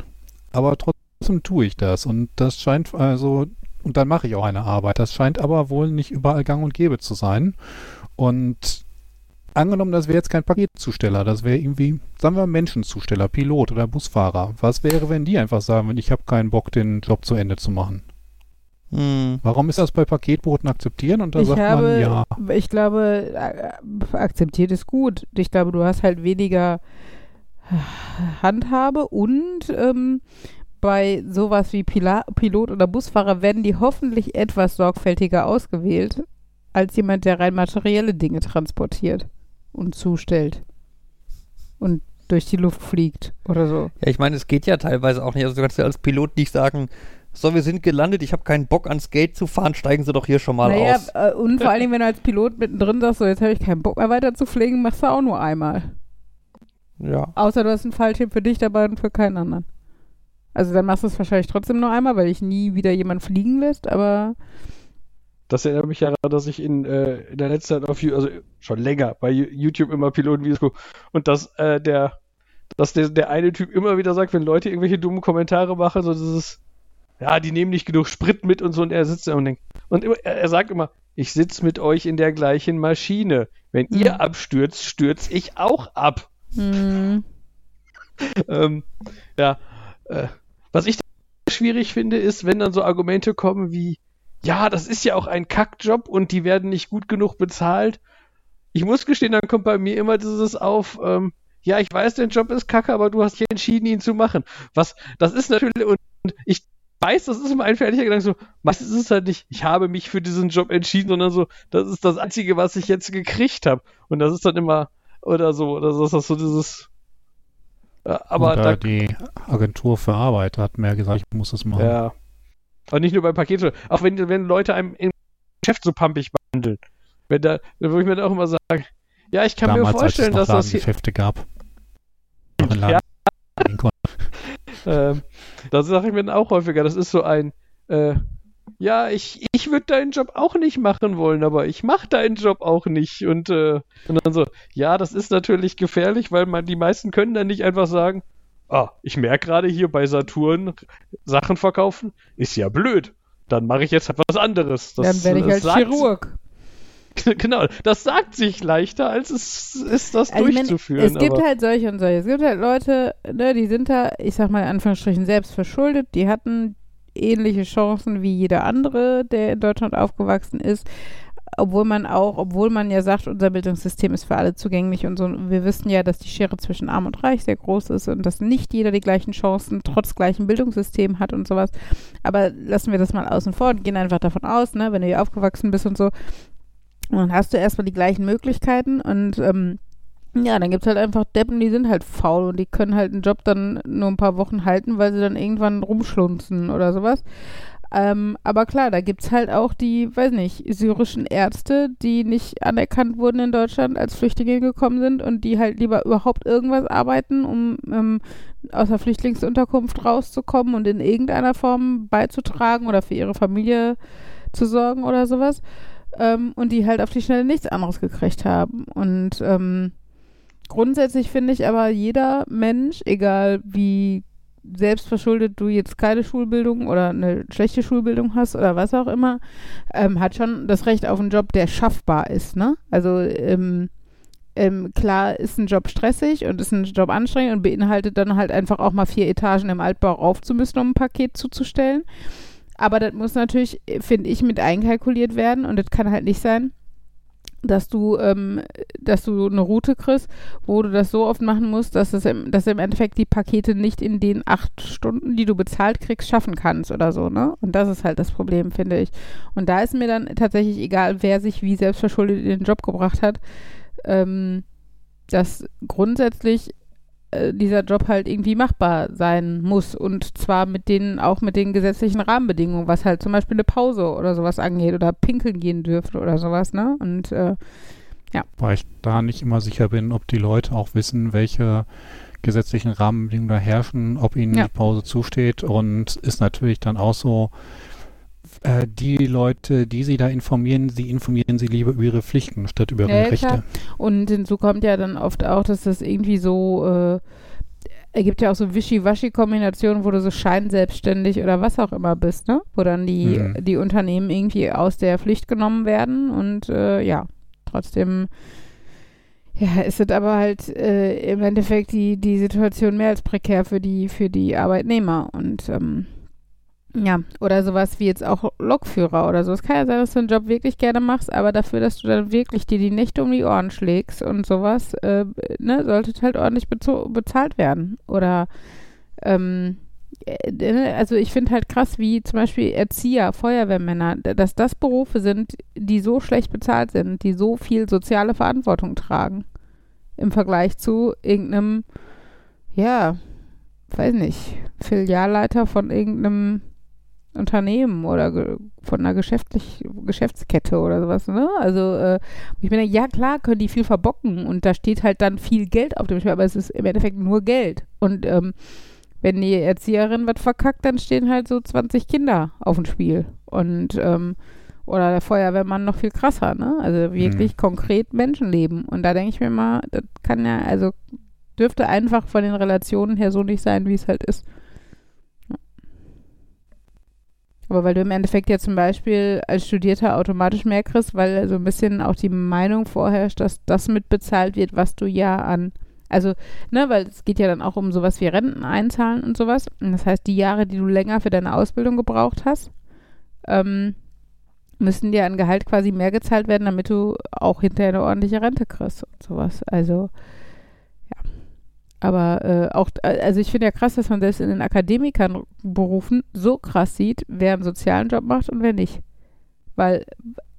Aber trotzdem tue ich das. Und das scheint also, und dann mache ich auch eine Arbeit. Das scheint aber wohl nicht überall gang und gäbe zu sein. Und angenommen, das wäre jetzt kein Paketzusteller, das wäre irgendwie, sagen wir Menschenzusteller, Pilot oder Busfahrer. Was wäre, wenn die einfach sagen, ich habe keinen Bock, den Job zu Ende zu machen? Hm. Warum ist das bei Paketbooten akzeptieren und da ich sagt habe, man ja? ich glaube, äh, akzeptiert ist gut. Ich glaube, du hast halt weniger Handhabe und ähm, bei sowas wie Pila Pilot oder Busfahrer werden die hoffentlich etwas sorgfältiger ausgewählt als jemand, der rein materielle Dinge transportiert und zustellt und durch die Luft fliegt oder so. Ja, ich meine, es geht ja teilweise auch nicht. Also du kannst ja als Pilot nicht sagen, so, wir sind gelandet, ich habe keinen Bock ans Gate zu fahren, steigen Sie doch hier schon mal naja, aus. äh, und vor allen Dingen, wenn du als Pilot mittendrin sagst, so jetzt habe ich keinen Bock mehr weiter zu fliegen, machst du auch nur einmal. Ja. Außer du hast einen Fallschirm für dich dabei und für keinen anderen. Also dann machst du es wahrscheinlich trotzdem nur einmal, weil dich nie wieder jemand fliegen lässt, aber Das erinnert mich daran, dass ich in, äh, in der letzten Zeit auf You- also schon länger bei Yo- YouTube immer Pilotenvideos gucke und dass äh, der dass der, der eine Typ immer wieder sagt, wenn Leute irgendwelche dummen Kommentare machen, so dieses ja, die nehmen nicht genug Sprit mit und so und er sitzt da und denkt und immer, er, er sagt immer, ich sitze mit euch in der gleichen Maschine. Wenn ihr Mhm. abstürzt, stürze ich auch ab. hm, ähm, ja, äh, was ich schwierig finde, ist, wenn dann so Argumente kommen wie, ja, das ist ja auch ein Kackjob und die werden nicht gut genug bezahlt. Ich muss gestehen, dann kommt bei mir immer dieses auf, ähm, ja, ich weiß, dein Job ist kacke, aber du hast dich entschieden, ihn zu machen. Was, das ist natürlich, und ich weiß, das ist immer ein fertiger Gedanke, so, meistens ist es halt nicht, ich habe mich für diesen Job entschieden, sondern so, das ist das Einzige, was ich jetzt gekriegt habe. Und das ist dann immer, oder so, oder so, ist das so dieses, äh, aber Oder da, die Agentur für Arbeit hat mir gesagt, ich muss das machen. Ja. Und nicht nur bei Paketen, auch wenn, wenn Leute einem im Geschäft so pampig behandeln. Wenn da, dann würde ich mir dann auch immer sagen, ja, ich kann Damals, mir vorstellen, dass das hier, Ladengeschäfte gab. Ja. Ähm, da sage ich mir dann auch häufiger, das ist so ein, äh, ja, ich, ich würde deinen Job auch nicht machen wollen, aber ich mache deinen Job auch nicht. Und, äh, und dann so, ja, das ist natürlich gefährlich, weil man, die meisten können dann nicht einfach sagen, ah, ich merke gerade hier bei Saturn Sachen verkaufen, ist ja blöd. Dann mache ich jetzt halt was anderes. Das, dann werde ich als Chirurg. Genau, das sagt sich leichter, als es ist, das Also durchzuführen. es gibt halt solche und solche. Es gibt halt Leute, ne, die sind da, ich sag mal in Anführungsstrichen, selbst verschuldet. Die hatten ähnliche Chancen wie jeder andere, der in Deutschland aufgewachsen ist. Obwohl man auch, obwohl man ja sagt, unser Bildungssystem ist für alle zugänglich und so. Wir wissen ja, dass die Schere zwischen Arm und Reich sehr groß ist und dass nicht jeder die gleichen Chancen trotz gleichem Bildungssystem hat und sowas. Aber lassen wir das mal außen vor und gehen einfach davon aus, ne, wenn du hier aufgewachsen bist und so, dann hast du erstmal die gleichen Möglichkeiten und ähm, ja, dann gibt es halt einfach Deppen, die sind halt faul und die können halt einen Job dann nur ein paar Wochen halten, weil sie dann irgendwann rumschlunzen oder sowas. Ähm, aber klar, da gibt es halt auch die, weiß nicht, syrischen Ärzte, die nicht anerkannt wurden in Deutschland, als Flüchtlinge gekommen sind und die halt lieber überhaupt irgendwas arbeiten, um ähm, aus der Flüchtlingsunterkunft rauszukommen und in irgendeiner Form beizutragen oder für ihre Familie zu sorgen oder sowas ähm, und die halt auf die Schnelle nichts anderes gekriegt haben. Und ähm, grundsätzlich finde ich aber jeder Mensch, egal wie selbstverschuldet du jetzt keine Schulbildung oder eine schlechte Schulbildung hast oder was auch immer, ähm, hat schon das Recht auf einen Job, der schaffbar ist. Ne? Also ähm, ähm, klar ist ein Job stressig und ist ein Job anstrengend und beinhaltet dann halt einfach auch mal vier Etagen im Altbau rauf zu müssen, um ein Paket zuzustellen. Aber das muss natürlich, finde ich, mit einkalkuliert werden und das kann halt nicht sein, dass du, ähm, dass du eine Route kriegst, wo du das so oft machen musst, dass, es im, dass im Endeffekt die Pakete nicht in den acht Stunden, die du bezahlt kriegst, schaffen kannst oder so, ne? Und das ist halt das Problem, finde ich. Und da ist mir dann tatsächlich egal, wer sich wie selbstverschuldet in den Job gebracht hat, ähm, dass grundsätzlich äh, dieser Job halt irgendwie machbar sein muss und zwar mit den, auch mit den gesetzlichen Rahmenbedingungen, was halt zum Beispiel eine Pause oder sowas angeht oder pinkeln gehen dürfte oder sowas, ne? Und äh, Weil ich da nicht immer sicher bin, ob die Leute auch wissen, welche gesetzlichen Rahmenbedingungen da herrschen, ob ihnen Ja. die Pause zusteht und ist natürlich dann auch so, äh, die Leute, die sie da informieren, sie informieren sie lieber über ihre Pflichten statt über ihre ja, Rechte. klar. Und hinzu kommt ja dann oft auch, dass das irgendwie so, äh, ergibt ja auch so Wischi-Waschi-Kombinationen, wo du so scheinselbstständig oder was auch immer bist, ne? Wo dann die, Mhm. die Unternehmen irgendwie aus der Pflicht genommen werden und äh, ja, trotzdem, Ja, ist es aber halt äh, im Endeffekt die, die Situation mehr als prekär für die, für die Arbeitnehmer. Und ähm, ja, oder sowas wie jetzt auch Lokführer oder so. Es kann ja sein, dass du den Job wirklich gerne machst, aber dafür, dass du dann wirklich dir die Nächte um die Ohren schlägst und sowas, äh, ne, sollte halt ordentlich bezahlt werden. Oder ähm, äh, ne, also ich finde halt krass, wie zum Beispiel Erzieher, Feuerwehrmänner, dass das Berufe sind, die so schlecht bezahlt sind, die so viel soziale Verantwortung tragen. Im Vergleich zu irgendeinem, ja, weiß nicht, Filialleiter von irgendeinem Unternehmen oder von einer geschäftlich, Geschäftskette oder sowas, ne? Also äh, ich meine, ja klar können die viel verbocken und da steht halt dann viel Geld auf dem Spiel, aber es ist im Endeffekt nur Geld. Und ähm, wenn die Erzieherin was verkackt, dann stehen halt so 20 Kinder auf dem Spiel. Und ähm, oder der Feuerwehrmann noch viel krasser, ne? Also wirklich mhm. konkret Menschenleben. Und da denke ich mir mal, das kann ja, also dürfte einfach von den Relationen her so nicht sein, wie es halt ist. Aber weil du im Endeffekt ja zum Beispiel als Studierter automatisch mehr kriegst, weil so ein bisschen auch die Meinung vorherrscht, dass das mitbezahlt wird, was du ja an, also, ne, weil es geht ja dann auch um sowas wie Renten einzahlen und sowas. Und das heißt, die Jahre, die du länger für deine Ausbildung gebraucht hast, ähm, müssen dir an Gehalt quasi mehr gezahlt werden, damit du auch hinterher eine ordentliche Rente kriegst und sowas. Also, aber äh, auch, äh, also ich finde ja krass, dass man selbst in den Akademikernberufen so krass sieht, wer einen sozialen Job macht und wer nicht. Weil,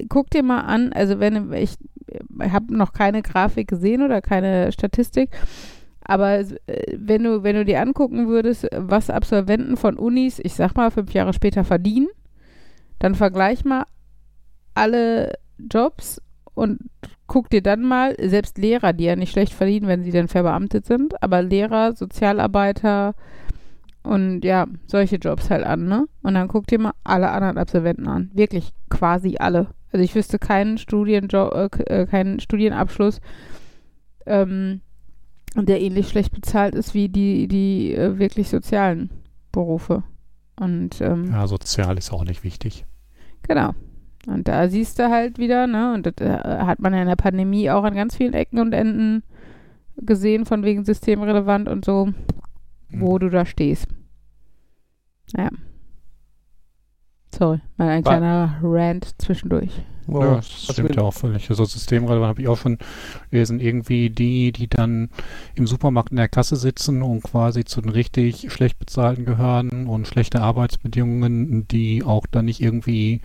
guck dir mal an, also wenn ich, ich habe noch keine Grafik gesehen oder keine Statistik, aber äh, wenn du, wenn du dir angucken würdest, was Absolventen von Unis, ich sag mal, fünf Jahre später verdienen, dann vergleich mal alle Jobs und guck dir dann mal, selbst Lehrer, die ja nicht schlecht verdienen, wenn sie dann verbeamtet sind, aber Lehrer, Sozialarbeiter und ja, solche Jobs halt an, ne? Und dann guck dir mal alle anderen Absolventen an. Wirklich quasi alle. Also ich wüsste keinen Studienjob, äh, äh, keinen Studienabschluss, ähm, der ähnlich schlecht bezahlt ist wie die, die äh, wirklich sozialen Berufe. Und ähm, ja, sozial ist auch nicht wichtig. Genau. Und da siehst du halt wieder, ne, und das äh, hat man ja in der Pandemie auch an ganz vielen Ecken und Enden gesehen, von wegen systemrelevant und so, wo mhm. du da stehst. Naja. Sorry, mal ein kleiner Rant zwischendurch. Wow. Ja, das stimmt ja auch völlig. Also systemrelevant habe ich auch schon gelesen. Irgendwie die, die dann im Supermarkt in der Kasse sitzen und quasi zu den richtig schlecht bezahlten gehören und schlechte Arbeitsbedingungen, die auch dann nicht irgendwie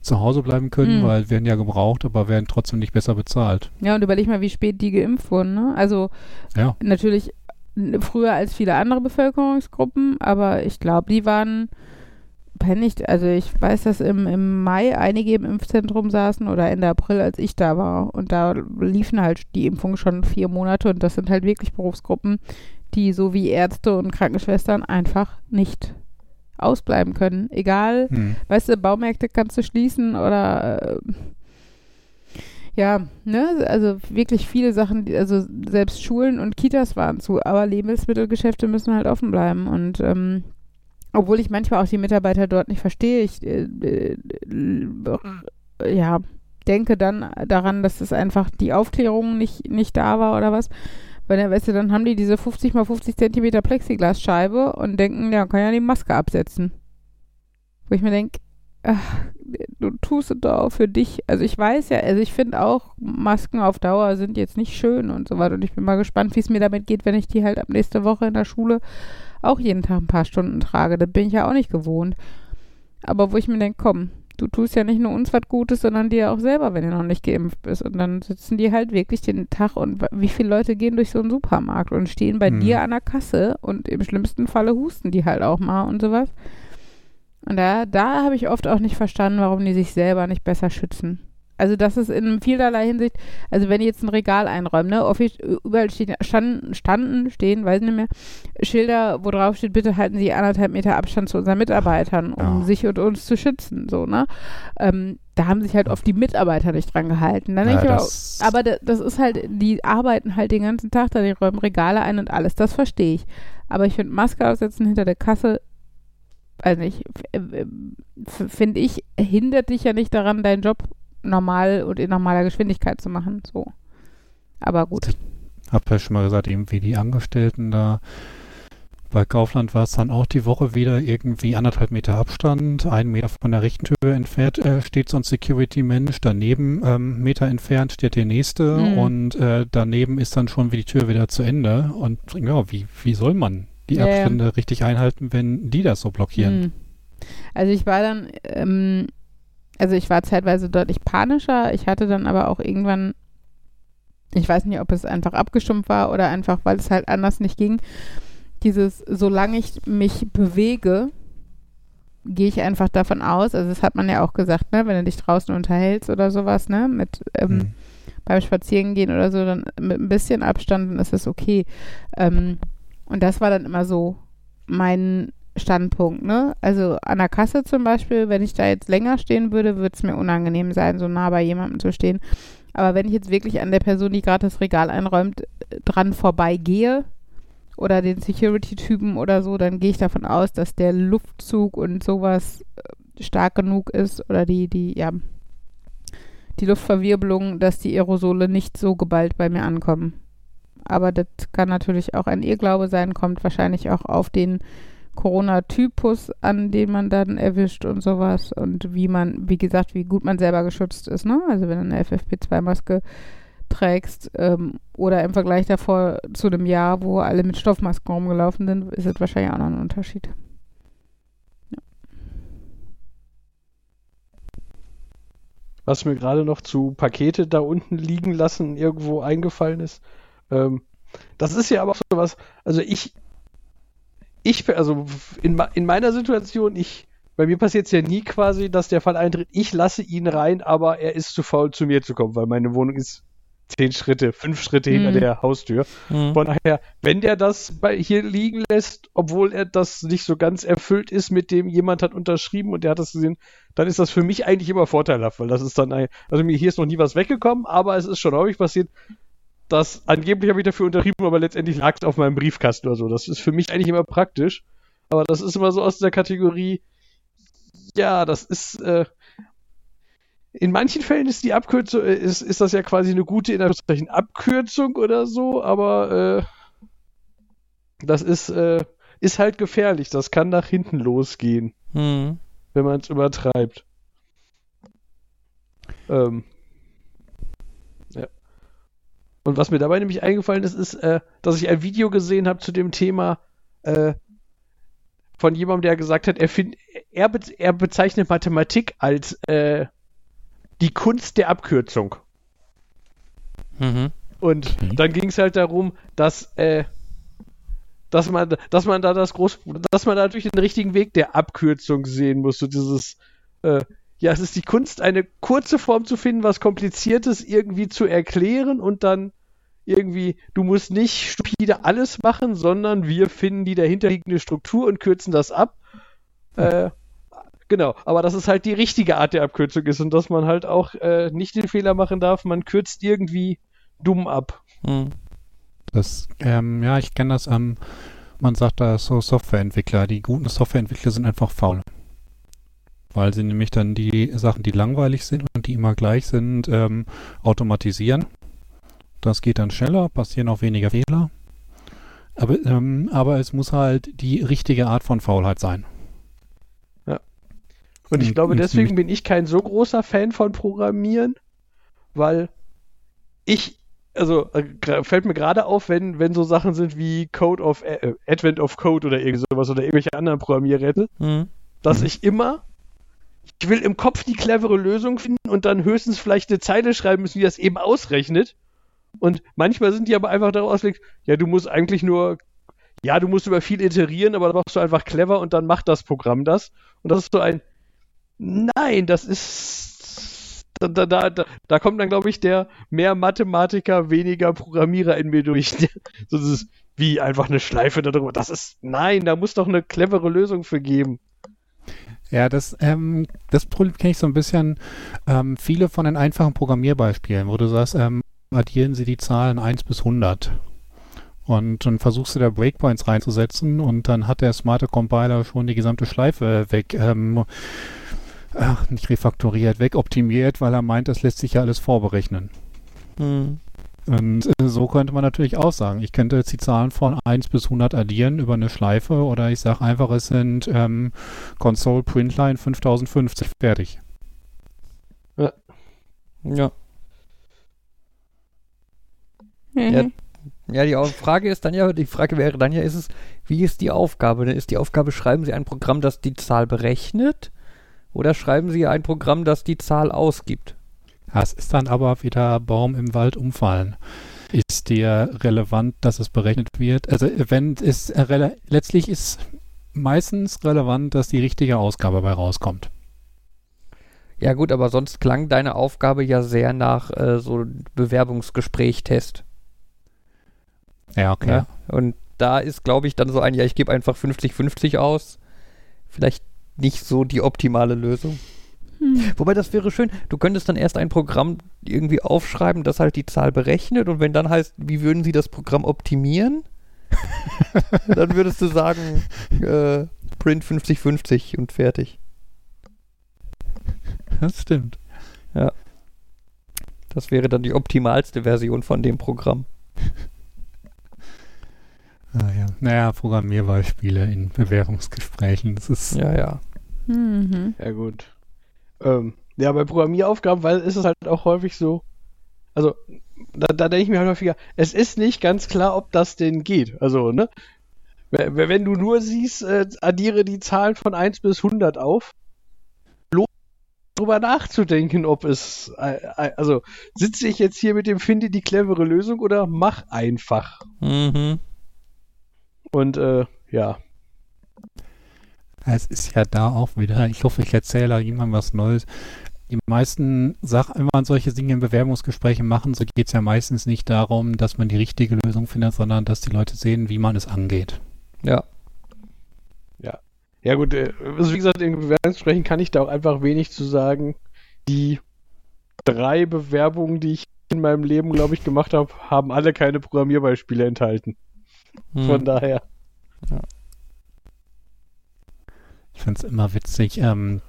zu Hause bleiben können, mhm. weil werden ja gebraucht, aber werden trotzdem nicht besser bezahlt. Ja, und überleg mal, wie spät die geimpft wurden. Ne? Also ja. natürlich früher als viele andere Bevölkerungsgruppen, aber ich glaube, die waren pennig. Also ich weiß, dass im, im Mai einige im Impfzentrum saßen oder Ende April, als ich da war. Und da liefen halt die Impfungen schon vier Monate und das sind halt wirklich Berufsgruppen, die so wie Ärzte und Krankenschwestern einfach nicht ausbleiben können. Egal, hm. weißt du, Baumärkte kannst du schließen oder äh, ja, ne, also wirklich viele Sachen, also selbst Schulen und Kitas waren zu, aber Lebensmittelgeschäfte müssen halt offen bleiben und ähm, obwohl ich manchmal auch die Mitarbeiter dort nicht verstehe, ich äh, äh, ja, denke dann daran, dass es einfach die Aufklärung nicht, nicht da war oder was. Weil weißt du, dann haben die diese 50 mal 50 Zentimeter Plexiglasscheibe und denken, ja, kann ja die Maske absetzen. Wo ich mir denke, du tust es doch auch für dich. Also ich weiß ja, also ich finde auch, Masken auf Dauer sind jetzt nicht schön und so weiter. Und ich bin mal gespannt, wie es mir damit geht, wenn ich die halt ab nächste Woche in der Schule auch jeden Tag ein paar Stunden trage. Das bin ich ja auch nicht gewohnt. Aber wo ich mir denke, komm, du tust ja nicht nur uns was Gutes, sondern dir auch selber, wenn du noch nicht geimpft bist. Und dann sitzen die halt wirklich den Tag und wie viele Leute gehen durch so einen Supermarkt und stehen bei hm. dir an der Kasse und im schlimmsten Falle husten die halt auch mal und sowas. Und da, da habe ich oft auch nicht verstanden, warum die sich selber nicht besser schützen. Also das ist in vielerlei Hinsicht, also wenn die jetzt ein Regal einräumen, ne, überall stehen, standen, standen, stehen, weiß nicht mehr, Schilder, wo drauf steht, bitte halten Sie anderthalb Meter Abstand zu unseren Mitarbeitern, um ja. sich und uns zu schützen, so, ne. Ähm, da haben sich halt oft die Mitarbeiter nicht dran gehalten. Ja, das aber, aber das ist halt, die arbeiten halt den ganzen Tag da, die räumen Regale ein und alles, das verstehe ich. Aber ich finde, Maske aufsetzen hinter der Kasse also nicht, finde ich, hindert dich ja nicht daran, deinen Job normal und in normaler Geschwindigkeit zu machen. So. Aber gut. Hab ja schon mal gesagt, eben wie die Angestellten da bei Kaufland war es dann auch die Woche wieder irgendwie anderthalb Meter Abstand, einen Meter von der rechten Tür entfernt äh, steht so ein Security-Mensch, daneben ähm, Meter entfernt steht der nächste Mhm. und äh, daneben ist dann schon wie die Tür wieder zu Ende. Und ja, wie, wie soll man die Ja, ja. Abstände richtig einhalten, wenn die das so blockieren? Hm. Also ich war dann, ähm, also ich war zeitweise deutlich panischer. Ich hatte dann aber auch irgendwann, ich weiß nicht, ob es einfach abgestumpft war oder einfach, weil es halt anders nicht ging. Dieses, solange ich mich bewege, gehe ich einfach davon aus, also das hat man ja auch gesagt, ne, wenn du dich draußen unterhältst oder sowas, ne, mit ähm, Hm. beim Spazierengehen oder so, dann mit ein bisschen Abstand, dann ist es okay. Ähm, und das war dann immer so mein Standpunkt, ne? Also an der Kasse zum Beispiel, wenn ich da jetzt länger stehen würde, würde es mir unangenehm sein, so nah bei jemandem zu stehen. Aber wenn ich jetzt wirklich an der Person, die gerade das Regal einräumt, dran vorbeigehe oder den Security-Typen oder so, dann gehe ich davon aus, dass der Luftzug und sowas äh, stark genug ist oder die, die, ja, die Luftverwirbelung, dass die Aerosole nicht so geballt bei mir ankommen. Aber das kann natürlich auch ein Irrglaube sein, kommt wahrscheinlich auch auf den Corona-Typus an, den man dann erwischt und sowas und wie man, wie gesagt, wie gut man selber geschützt ist, ne? Also wenn du eine FFP2-Maske trägst ähm, oder im Vergleich davor zu einem Jahr, wo alle mit Stoffmasken rumgelaufen sind, ist es wahrscheinlich auch noch ein Unterschied. Was mir gerade noch zu Pakete da unten liegen lassen irgendwo eingefallen ist. Ähm, das ist ja aber auch sowas, also ich, ich, also in, in meiner Situation, ich, bei mir passiert es ja nie quasi, dass der Fall eintritt, ich lasse ihn rein, aber er ist zu faul, zu mir zu kommen, weil meine Wohnung ist zehn Schritte, fünf Schritte hinter Mhm. der Haustür. Hm. Von daher, wenn der das bei hier liegen lässt, obwohl er das nicht so ganz erfüllt ist, mit dem jemand hat unterschrieben und der hat das gesehen, dann ist das für mich eigentlich immer vorteilhaft, weil das ist dann ein, also mir hier ist noch nie was weggekommen, aber es ist schon häufig passiert, dass angeblich habe ich dafür unterschrieben, aber letztendlich lag es auf meinem Briefkasten oder so. Das ist für mich eigentlich immer praktisch, aber das ist immer so aus der Kategorie, ja, das ist, äh, in manchen Fällen ist die Abkürzung, äh, ist, ist das ja quasi eine gute, in Anführungszeichen, Abkürzung oder so, aber äh, das ist, äh, ist halt gefährlich. Das kann nach hinten losgehen, Hm. wenn man es übertreibt. Ähm. Und was mir dabei nämlich eingefallen ist, ist, äh, dass ich ein Video gesehen habe zu dem Thema äh, von jemandem, der gesagt hat, er, find, er, be er bezeichnet Mathematik als äh, die Kunst der Abkürzung. Mhm. Und Okay. dann ging es halt darum, dass, äh, dass man, dass man da das groß, dass man da natürlich den richtigen Weg der Abkürzung sehen muss. So dieses, äh, ja, es ist die Kunst, eine kurze Form zu finden, was Kompliziertes irgendwie zu erklären und dann irgendwie, du musst nicht stupide alles machen, sondern wir finden die dahinterliegende Struktur und kürzen das ab. Äh, genau, aber dass es halt die richtige Art der Abkürzung ist und dass man halt auch äh, nicht den Fehler machen darf, man kürzt irgendwie dumm ab. Hm. Das, ähm, ja, ich kenne das, ähm, man sagt da so Softwareentwickler, die guten Softwareentwickler sind einfach faul. Weil sie nämlich dann die Sachen, die langweilig sind und die immer gleich sind, ähm, automatisieren. Das geht dann schneller, passieren auch weniger Fehler. Aber, ähm, aber es muss halt die richtige Art von Faulheit sein. Und ich glaube, deswegen bin ich kein so großer Fan von Programmieren, weil ich, also äh, fällt mir gerade auf, wenn, wenn so Sachen sind wie Code of äh, Advent of Code oder irgend sowas oder irgendwelche anderen Programmierrätsel, Hm. dass Mhm. ich immer, ich will im Kopf die clevere Lösung finden und dann höchstens vielleicht eine Zeile schreiben müssen, die das eben ausrechnet. Und manchmal sind die aber einfach darauf ausgelegt, ja, du musst eigentlich nur, ja, du musst über viel iterieren, aber dann machst du einfach clever und dann macht das Programm das. Und das ist so ein, nein, das ist, da, da, da, da, kommt dann, glaube ich, der mehr Mathematiker, weniger Programmierer in mir durch. so dieses, wie einfach eine Schleife darüber. Das ist, nein, da muss doch eine clevere Lösung für geben. Ja, das, ähm, das kenne ich so ein bisschen. Ähm, viele von den einfachen Programmierbeispielen, wo du sagst, ähm, addieren sie die Zahlen 1 bis 100. Und dann versuchst du da Breakpoints reinzusetzen und dann hat der smarte Compiler schon die gesamte Schleife weg, ähm, ach, nicht refaktoriert, wegoptimiert, weil er meint, das lässt sich ja alles vorberechnen. Hm. Und äh, so könnte man natürlich auch sagen. Ich könnte jetzt die Zahlen von 1 bis 100 addieren über eine Schleife oder ich sage einfach, es sind ähm, Console Printline 5050 fertig. Ja. Mhm. Ja. Ja, die Frage ist dann ja, die Frage wäre dann ja, ist es, wie ist die Aufgabe? Dann Ist die Aufgabe, schreiben Sie ein Programm, das die Zahl berechnet? Oder schreiben Sie ein Programm, das die Zahl ausgibt? Das ist dann aber wieder Baum im Wald umfallen. Ist dir relevant, dass es berechnet wird? Also wenn es äh, letztlich ist meistens relevant, dass die richtige Ausgabe bei rauskommt. Ja gut, aber sonst klang deine Aufgabe ja sehr nach äh, so Bewerbungsgespräch-Test. Ja, okay. Ja? Und da ist, glaube ich, dann so ein, ja, ich gebe einfach 50-50 aus. Vielleicht nicht so die optimale Lösung. Hm. Wobei das wäre schön, du könntest dann erst ein Programm irgendwie aufschreiben, das halt die Zahl berechnet und wenn dann heißt, wie würden sie das Programm optimieren, dann würdest du sagen, äh, Print 50-50 und fertig. Das stimmt. Das wäre dann die optimalste Version von dem Programm. Ah, ja. Naja, Programmierbeispiele in Bewerbungsgesprächen. Das ist Ja, ja. Mhm. Ja, gut. Ähm, ja, bei Programmieraufgaben, weil ist es halt auch häufig so. Also, da, da denke ich mir halt häufiger, es ist nicht ganz klar, ob das denn geht. Also, ne? Wenn du nur siehst, äh, addiere die Zahlen von 1 bis 100 auf, drüber nachzudenken, ob es, äh, äh, also, sitze ich jetzt hier mit dem Finde die clevere Lösung oder mach einfach. Mhm. Und, äh, ja. Es ist ja da auch wieder, ich hoffe, ich erzähle da jemandem was Neues. Die meisten Sachen, wenn man solche Dinge in Bewerbungsgesprächen machen, so geht es ja meistens nicht darum, dass man die richtige Lösung findet, sondern dass die Leute sehen, wie man es angeht. Ja. Ja gut, äh, also wie gesagt, in Bewerbungsgesprächen kann ich da auch einfach wenig zu sagen. Die drei Bewerbungen, die ich in meinem Leben, glaube ich, gemacht habe, haben alle keine Programmierbeispiele enthalten. Von Mhm. daher. Ich finde es immer witzig. Ähm,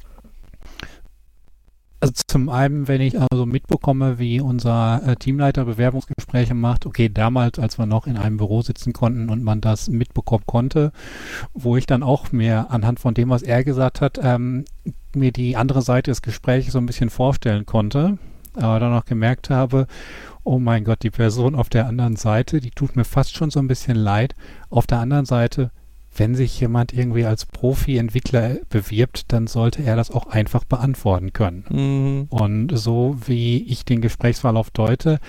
also zum einen, wenn ich also mitbekomme, wie unser äh, Teamleiter Bewerbungsgespräche macht, okay, damals, als wir noch in einem Büro sitzen konnten und man das mitbekommen konnte, wo ich dann auch mir anhand von dem, was er gesagt hat, ähm, mir die andere Seite des Gesprächs so ein bisschen vorstellen konnte, aber dann auch gemerkt habe, oh mein Gott, die Person auf der anderen Seite, die tut mir fast schon so ein bisschen leid. Auf der anderen Seite, wenn sich jemand irgendwie als Profi-Entwickler bewirbt, dann sollte er das auch einfach beantworten können. Mhm. Und so wie ich den Gesprächsverlauf deute,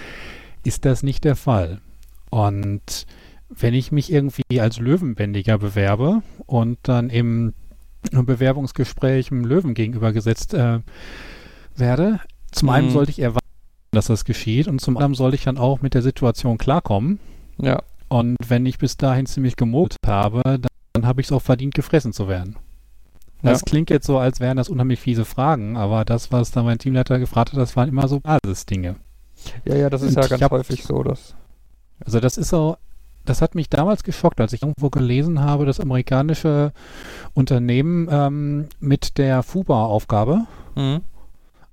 ist das nicht der Fall. Und wenn ich mich irgendwie als Löwenbändiger bewerbe und dann im Bewerbungsgespräch einem Löwen gegenübergesetzt äh, werde, zum einen Mhm. sollte ich erwarten, dass das geschieht und zum anderen sollte ich dann auch mit der Situation klarkommen. Ja. Und wenn ich bis dahin ziemlich gemobelt habe, dann, dann habe ich es auch verdient, gefressen zu werden. Das Ja. klingt jetzt so, als wären das unheimlich fiese Fragen, aber das, was da mein Teamleiter gefragt hat, das waren immer so Basisdinge. Ja, ja, das ist Und ja ganz hab- häufig so, dass. Also das ist so, das hat mich damals geschockt, als ich irgendwo gelesen habe, dass amerikanische Unternehmen ähm, mit der FUBA-Aufgabe Mhm.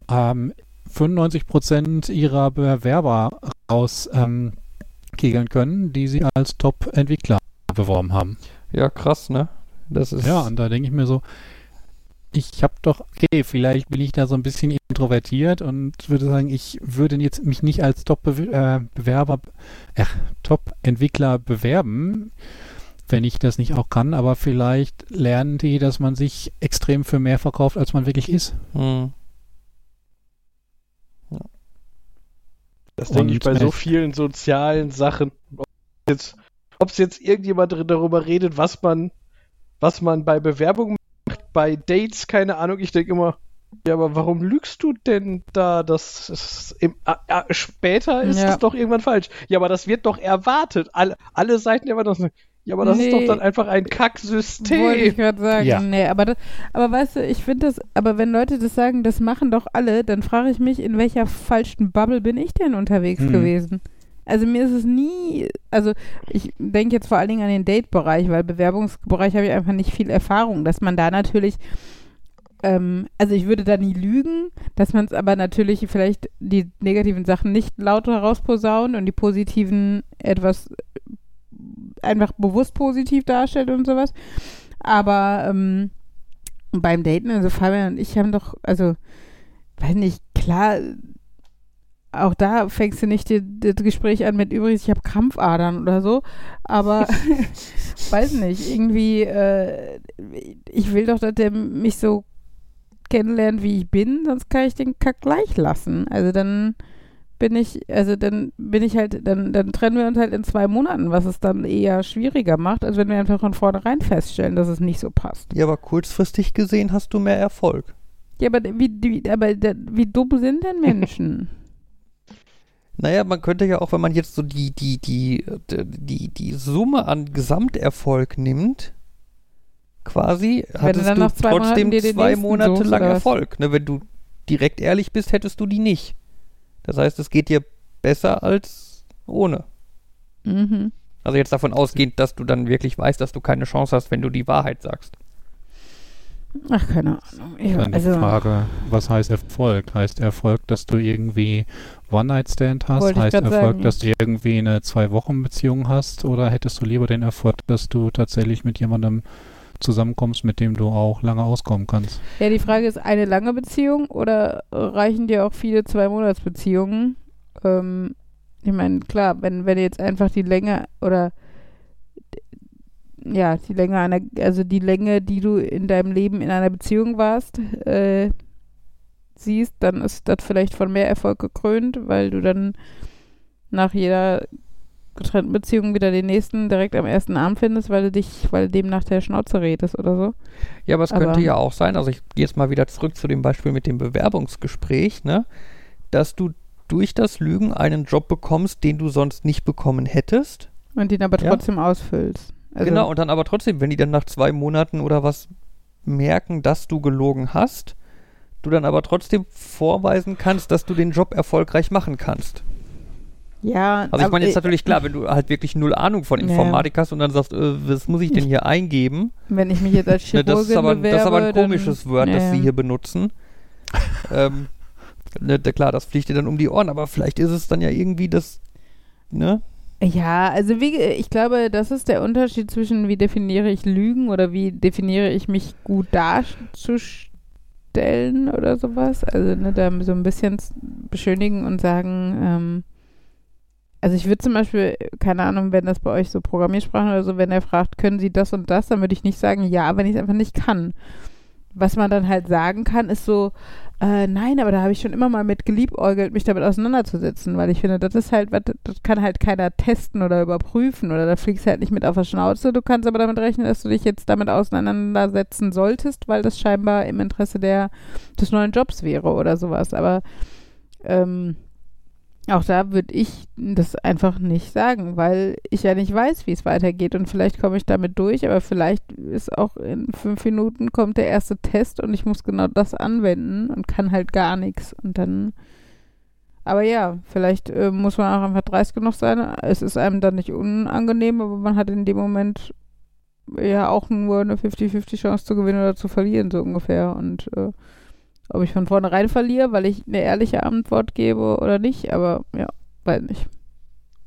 ähm, 95 Prozent ihrer Bewerber raus ähm, können, die sie als Top-Entwickler beworben haben. Ja, krass, ne? Das ist. Ja, und da denke ich mir so, ich habe doch, okay, vielleicht bin ich da so ein bisschen introvertiert und würde sagen, ich würde jetzt mich nicht als Top-Bewerber, äh, Top-Entwickler bewerben, wenn ich das nicht auch kann, aber vielleicht lernen die, dass man sich extrem für mehr verkauft, als man wirklich ist. Mhm. Das denke ich bei so echt. vielen sozialen Sachen. Ob jetzt, es jetzt irgendjemand darüber redet, was man, was man bei Bewerbungen macht, bei Dates, keine Ahnung. Ich denke immer, ja, aber warum lügst du denn da? Das ist im, ah, später ist Ja. das doch irgendwann falsch. Ja, aber das wird doch erwartet. Alle, alle Seiten erwarten das. Ja, aber das ist doch Nee. dann einfach ein Wollte ich Kacksystem. gerade sagen. Ja. Nee, aber, das, aber weißt du, ich finde das, aber wenn Leute das sagen, das machen doch alle, dann frage ich mich, in welcher falschen Bubble bin ich denn unterwegs Mhm. gewesen? Also mir ist es nie, also ich denke jetzt vor allen Dingen an den Date-Bereich, weil Bewerbungsbereich habe ich einfach nicht viel Erfahrung, dass man da natürlich ähm, also ich würde da nie lügen, dass man es aber natürlich vielleicht die negativen Sachen nicht laut herausposaunt und die positiven etwas einfach bewusst positiv darstellt und sowas. Aber ähm, beim Daten, also Fabian und ich haben doch, also, weiß nicht, klar, auch da fängst du nicht die, das Gespräch an mit übrigens, ich habe Krampfadern oder so, aber weiß nicht, irgendwie, äh, ich will doch, dass der mich so kennenlernt, wie ich bin, sonst kann ich den Kack gleich lassen. Also dann bin ich, also dann bin ich halt, dann, dann trennen wir uns halt in zwei Monaten, was es dann eher schwieriger macht, als wenn wir einfach von vornherein feststellen, dass es nicht so passt. Ja, aber kurzfristig gesehen hast du mehr Erfolg. Ja, aber wie, wie, aber wie dumm sind denn Menschen? Naja, man könnte ja auch, wenn man jetzt so die, die, die, die, die Summe an Gesamterfolg nimmt, quasi, Wenn hattest du dann du nach zwei trotzdem den zwei Monate lang? Erfolg. Ne, wenn du direkt ehrlich bist, hättest du die nicht. Das heißt, es geht dir besser als ohne. Mhm. Also jetzt davon ausgehend, dass du dann wirklich weißt, dass du keine Chance hast, wenn du die Wahrheit sagst. Ach, keine Ahnung. Ich, Dann die also, Frage, was heißt Erfolg? Heißt Erfolg, dass du irgendwie One-Night-Stand hast? Heißt Erfolg, sagen. dass du irgendwie eine Zwei-Wochen-Beziehung hast? Oder hättest du lieber den Erfolg, dass du tatsächlich mit jemandem zusammenkommst, mit dem du auch lange auskommen kannst? ja, die Frage ist, eine lange Beziehung oder reichen dir auch viele Zwei-Monats-Beziehungen? Ähm, ich meine, klar, wenn, wenn jetzt einfach die Länge oder ja, die Länge einer, also die Länge, die du in deinem Leben in einer Beziehung warst, äh, siehst, dann ist das vielleicht von mehr Erfolg gekrönt, weil du dann nach jeder getrennten Beziehung wieder den nächsten direkt am ersten Abend findest, weil du dich, weil du dem nach der Schnauze redest oder so. Ja, aber es Aber- könnte ja auch sein, also ich gehe jetzt mal wieder zurück zu dem Beispiel mit dem Bewerbungsgespräch, ne, dass du durch das Lügen einen Job bekommst, den du sonst nicht bekommen hättest. Und den aber Ja. trotzdem ausfüllst. Also, genau, und dann aber trotzdem, wenn die dann nach zwei Monaten oder was merken, dass du gelogen hast, du dann aber trotzdem vorweisen kannst, dass du den Job erfolgreich machen kannst. Ja, Also ich meine jetzt natürlich klar, wenn du halt wirklich null Ahnung von Ja. Informatik hast und dann sagst, äh, was muss ich denn hier eingeben? wenn ich mich jetzt als Ne, Chirurgin das, ist aber, bewerbe, das ist aber ein dann- komisches Wort, das ja. sie hier benutzen. ähm, ne, klar, das fliegt dir dann um die Ohren, aber vielleicht ist es dann ja irgendwie das, ne? Ja, also wie, ich glaube, das ist der Unterschied zwischen, wie definiere ich Lügen oder wie definiere ich mich gut darzustellen oder sowas. Also ne, da so ein bisschen beschönigen und sagen, ähm, also ich würde zum Beispiel, keine Ahnung, wenn das bei euch so Programmiersprachen oder so, wenn er fragt, können Sie das und das, dann würde ich nicht sagen, ja, wenn ich es einfach nicht kann. Was man dann halt sagen kann, ist so, äh, nein, aber da habe ich schon immer mal mit geliebäugelt, mich damit auseinanderzusetzen, weil ich finde, das ist halt, das kann halt keiner testen oder überprüfen oder da fliegst du halt nicht mit auf der Schnauze. Du kannst aber damit rechnen, dass du dich jetzt damit auseinandersetzen solltest, weil das scheinbar im Interesse der, des neuen Jobs wäre oder sowas. Aber ähm, auch da würde ich das einfach nicht sagen, weil ich ja nicht weiß, wie es weitergeht und vielleicht komme ich damit durch, aber vielleicht ist auch in fünf Minuten kommt der erste Test und ich muss genau das anwenden und kann halt gar nichts und dann aber ja, vielleicht äh, muss man auch einfach dreist genug sein. Es ist einem dann nicht unangenehm, aber man hat in dem Moment ja auch nur eine 50-50 Chance zu gewinnen oder zu verlieren, so ungefähr. Und äh, ob ich von vornherein verliere, weil ich eine ehrliche Antwort gebe oder nicht, aber ja, weiß nicht.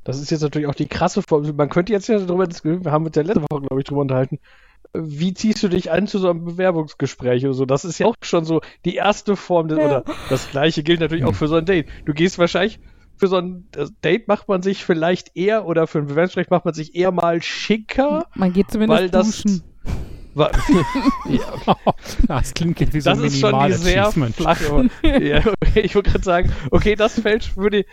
Das ist jetzt natürlich auch die krasse Form. Man könnte jetzt ja darüber diskutieren, wir haben mit der letzten Woche, glaube ich, drüber unterhalten. Wie ziehst du dich an zu so einem Bewerbungsgespräch oder so? Das ist ja auch schon so die erste Form des, Ja. oder das gleiche gilt natürlich auch für so ein Date. Du gehst wahrscheinlich für so ein Date macht man sich vielleicht eher oder für ein Bewerbungsgespräch macht man sich eher mal schicker, Man geht zumindest weil das duschen. ja, das klingt jetzt wie so das ein ist schon die sehr flach. Ja, okay, ich wollte gerade sagen, okay, das fällt würde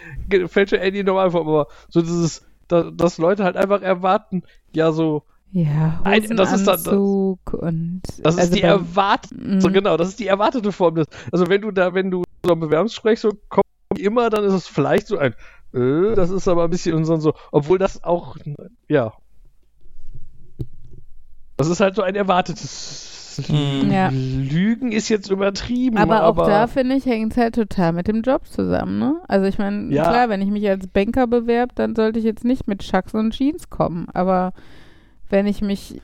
fällt schon eher in die Normalform, aber so dieses, da, dass Leute halt einfach erwarten, ja so, Ja, Ein- das ist dann- das- und das ist also die erwartete, Mhm. so genau, das ist die erwartete Form des. Also wenn du da, wenn du so ein Bewerbungsgespräch so kommst, wie immer, dann ist es vielleicht so ein, äh, das ist aber ein bisschen und so, obwohl das auch, ja. Das ist halt so ein erwartetes. Mhm. Ja. Lügen ist jetzt übertrieben. Aber auch aber da, finde ich, hängt es halt total mit dem Job zusammen, ne? Also ich meine, Ja. klar, wenn ich mich als Banker bewerbe, dann sollte ich jetzt nicht mit Chucks und Jeans kommen. Aber wenn ich mich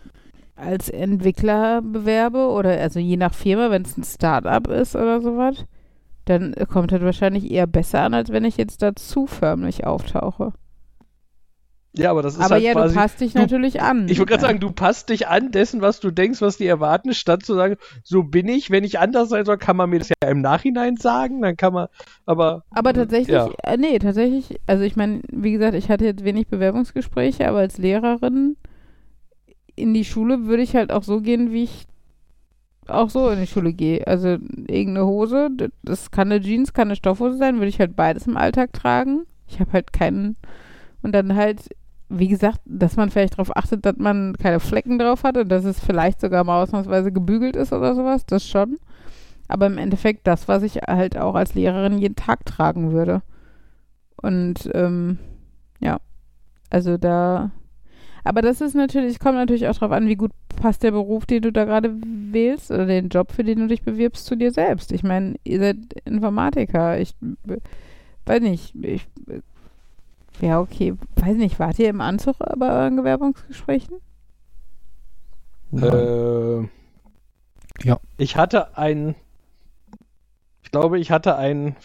als Entwickler bewerbe oder also je nach Firma, wenn es ein Start-up ist oder sowas, dann kommt das wahrscheinlich eher besser an, als wenn ich jetzt dazu förmlich auftauche. Ja, aber das ist Aber halt ja, quasi, du passt dich du- natürlich an. Ich wollte gerade sagen, du passt dich an dessen, was du denkst, was die erwarten, statt zu sagen, so bin ich. Wenn ich anders sein soll, kann man mir das ja im Nachhinein sagen. Dann kann man, aber. Aber tatsächlich, Ja. äh, nee, tatsächlich, also ich meine, wie gesagt, ich hatte jetzt wenig Bewerbungsgespräche, aber als Lehrerin in die Schule würde ich halt auch so gehen, wie ich auch so in die Schule gehe. Also irgendeine Hose, das kann eine Jeans, kann eine Stoffhose sein, würde ich halt beides im Alltag tragen. Ich habe halt keinen. Und dann halt, wie gesagt, dass man vielleicht darauf achtet, dass man keine Flecken drauf hat und dass es vielleicht sogar mal ausnahmsweise gebügelt ist oder sowas, das schon. Aber im Endeffekt das, was ich halt auch als Lehrerin jeden Tag tragen würde. Und ähm, ja, also da. Aber das ist natürlich, kommt natürlich auch darauf an, wie gut passt der Beruf, den du da gerade wählst oder den Job, für den du dich bewirbst, zu dir selbst. Ich meine, ihr seid Informatiker. Ich äh, weiß nicht, ich. Ja, okay, weiß nicht, wart ihr im Anzug bei euren Bewerbungsgesprächen? Äh, Ja. Ich hatte ein. Ich glaube, ich hatte ein.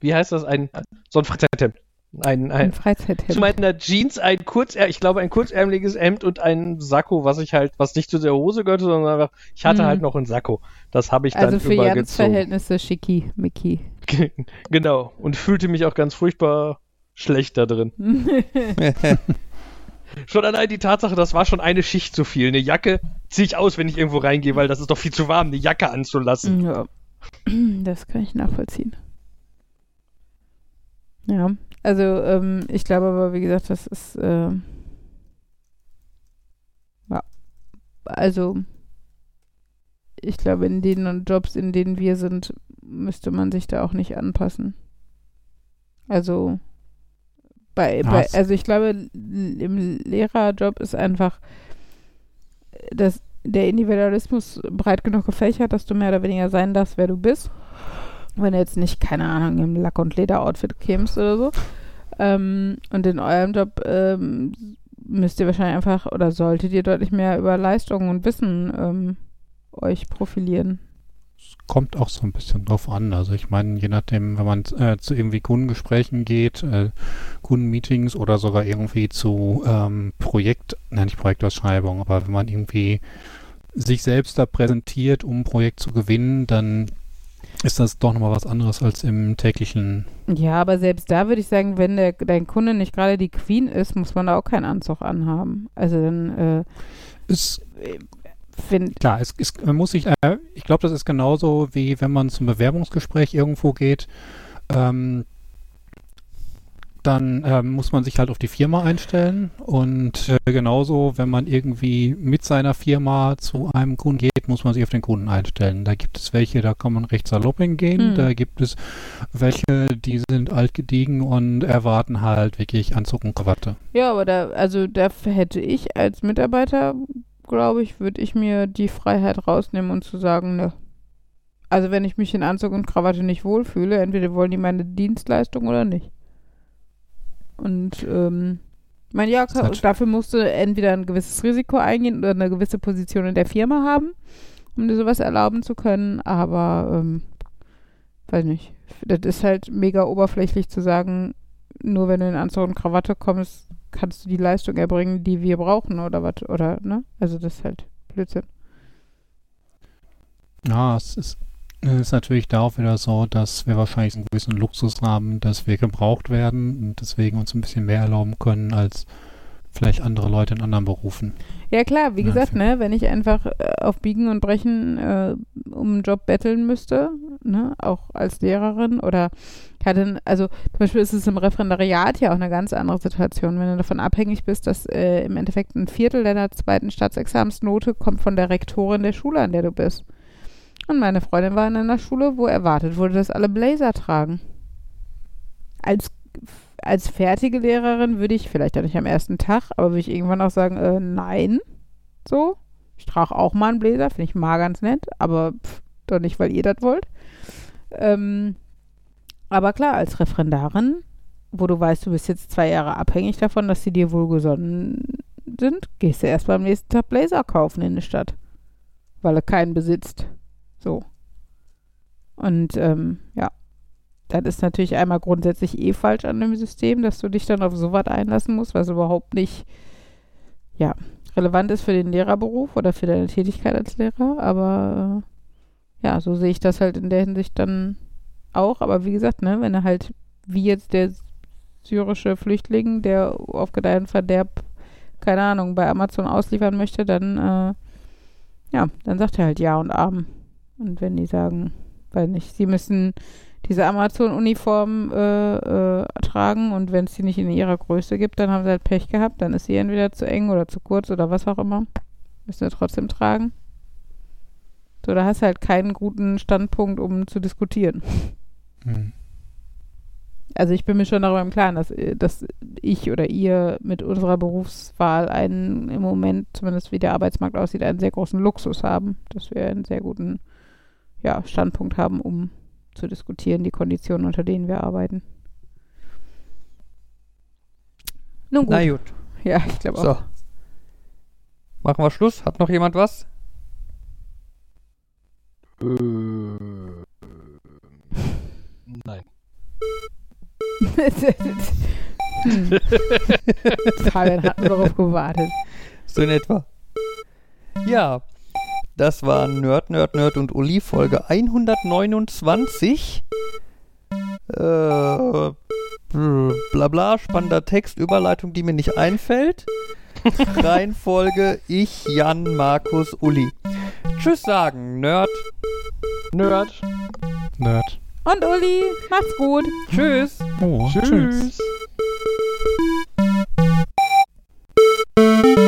wie- heißt das? Ein. So ein Freizeithemd. Ein, Ein ein, zu Freizeithemd. meiner Jeans ein kurzär, ich glaube ein kurzärmeliges Hemd und ein Sakko, was ich halt, was nicht zu der Hose gehörte, sondern einfach, ich hatte Mhm. halt noch ein Sakko. Das habe ich Also dann für Jans übergezogen. Verhältnisse schicki, Mickey. genau. Und fühlte mich auch ganz furchtbar schlecht da drin. Schon allein die Tatsache, das war schon eine Schicht zu viel. Eine Jacke ziehe ich aus, wenn ich irgendwo reingehe, weil das ist doch viel zu warm, eine Jacke anzulassen. Ja, das kann ich nachvollziehen. Ja, also ähm, ich glaube aber, wie gesagt, das ist äh, ja, also ich glaube, in den Jobs, in denen wir sind, müsste man sich da auch nicht anpassen. Also bei, bei also ich glaube, im Lehrerjob ist einfach das, der Individualismus breit genug gefächert, dass du mehr oder weniger sein darfst, wer du bist. Wenn du jetzt nicht, keine Ahnung, im Lack- und Leder-Outfit kämst oder so. Ähm, und in eurem Job ähm, müsst ihr wahrscheinlich einfach oder solltet ihr deutlich mehr über Leistungen und Wissen ähm, euch profilieren. Kommt auch so ein bisschen drauf an. Also ich meine, je nachdem, wenn man äh, zu irgendwie Kundengesprächen geht, äh, Kundenmeetings oder sogar irgendwie zu ähm, Projekt, nein, nicht Projektausschreibung, aber wenn man irgendwie sich selbst da präsentiert, um ein Projekt zu gewinnen, dann ist das doch nochmal was anderes als im täglichen. Ja, aber selbst da würde ich sagen, wenn der, dein Kunde nicht gerade die Queen ist, muss man da auch keinen Anzug anhaben. Also dann äh, Ist find, klar, es, es man muss sich, äh, ich glaube, das ist genauso wie wenn man zum Bewerbungsgespräch irgendwo geht. Ähm, dann ähm, muss man sich halt auf die Firma einstellen und äh, genauso, wenn man irgendwie mit seiner Firma zu einem Kunden geht, muss man sich auf den Kunden einstellen. Da gibt es welche, da kann man recht salopp hingehen, Mhm. da gibt es welche, die sind alt gediegen und erwarten halt wirklich Anzug und Krawatte. Ja, aber da, also da hätte ich als Mitarbeiter, glaube ich, würde ich mir die Freiheit rausnehmen und zu sagen, ne. Also wenn ich mich in Anzug und Krawatte nicht wohlfühle, entweder wollen die meine Dienstleistung oder nicht. Und ähm, mein ja, dafür musst du entweder ein gewisses Risiko eingehen oder eine gewisse Position in der Firma haben, um dir sowas erlauben zu können. Aber ähm, weiß nicht. Das ist halt mega oberflächlich zu sagen, nur wenn du in Anzug und Krawatte kommst, kannst du die Leistung erbringen, die wir brauchen oder was, oder, ne? Also das ist halt Blödsinn. Ja, es ist, es ist natürlich da auch wieder so, dass wir wahrscheinlich einen gewissen Luxus haben, dass wir gebraucht werden und deswegen uns ein bisschen mehr erlauben können als vielleicht andere Leute in anderen Berufen. Ja klar, wie Ja, gesagt, ne, wenn ich einfach äh, auf Biegen und Brechen äh, um einen Job betteln müsste, ne, auch als Lehrerin oder hatte, also zum Beispiel ist es im Referendariat ja auch eine ganz andere Situation, wenn du davon abhängig bist, dass äh, im Endeffekt ein Viertel deiner zweiten Staatsexamensnote kommt von der Rektorin der Schule, an der du bist. Und meine Freundin war in einer Schule, wo erwartet wurde, dass alle Blazer tragen. Als, als fertige Lehrerin würde ich, vielleicht auch nicht am ersten Tag, aber würde ich irgendwann auch sagen, äh, nein. So. Ich trage auch mal einen Bläser, finde ich mal ganz nett, aber pff, doch nicht, weil ihr das wollt. Ähm, aber klar, als Referendarin, wo du weißt, du bist jetzt zwei Jahre abhängig davon, dass sie dir wohlgesonnen sind, gehst du erst beim nächsten Tag Blazer kaufen in der Stadt. Weil er keinen besitzt. So. Und ähm, ja, das ist natürlich einmal grundsätzlich eh falsch an dem System, dass du dich dann auf sowas einlassen musst, was überhaupt nicht, ja, relevant ist für den Lehrerberuf oder für deine Tätigkeit als Lehrer. Aber äh, ja, so sehe ich das halt in der Hinsicht dann auch. Aber wie gesagt, ne, wenn er halt, wie jetzt der syrische Flüchtling, der auf Gedeih und Verderb, keine Ahnung, bei Amazon ausliefern möchte, dann, äh, ja, dann sagt er halt Ja und Arm. Und wenn die sagen, weiß nicht, sie müssen diese Amazon-Uniform äh, äh, tragen und wenn es die nicht in ihrer Größe gibt, dann haben sie halt Pech gehabt, dann ist sie entweder zu eng oder zu kurz oder was auch immer. Müssen sie trotzdem tragen. So, da hast du halt keinen guten Standpunkt, um zu diskutieren. Hm. Also ich bin mir schon darüber im Klaren, dass, äh, dass ich oder ihr mit unserer Berufswahl einen im Moment, zumindest wie der Arbeitsmarkt aussieht, einen sehr großen Luxus haben, dass wir einen sehr guten ja, Standpunkt haben, um zu diskutieren, die Konditionen, unter denen wir arbeiten. Nun gut. Na gut. Ja, ich glaube auch. So. Machen wir Schluss. Hat noch jemand was? Äh, nein. hm. Fabian hat nur darauf gewartet. So in etwa. Ja, das war Nerd, Nerd, Nerd und Uli Folge 129. Äh, bla bla, spannender Text, Überleitung, die mir nicht einfällt. Reihenfolge ich, Jan, Markus, Uli. Tschüss sagen, Nerd. Nerd. Nerd. Und Uli, macht's gut. Tschüss. Oh, tschüss. tschüss.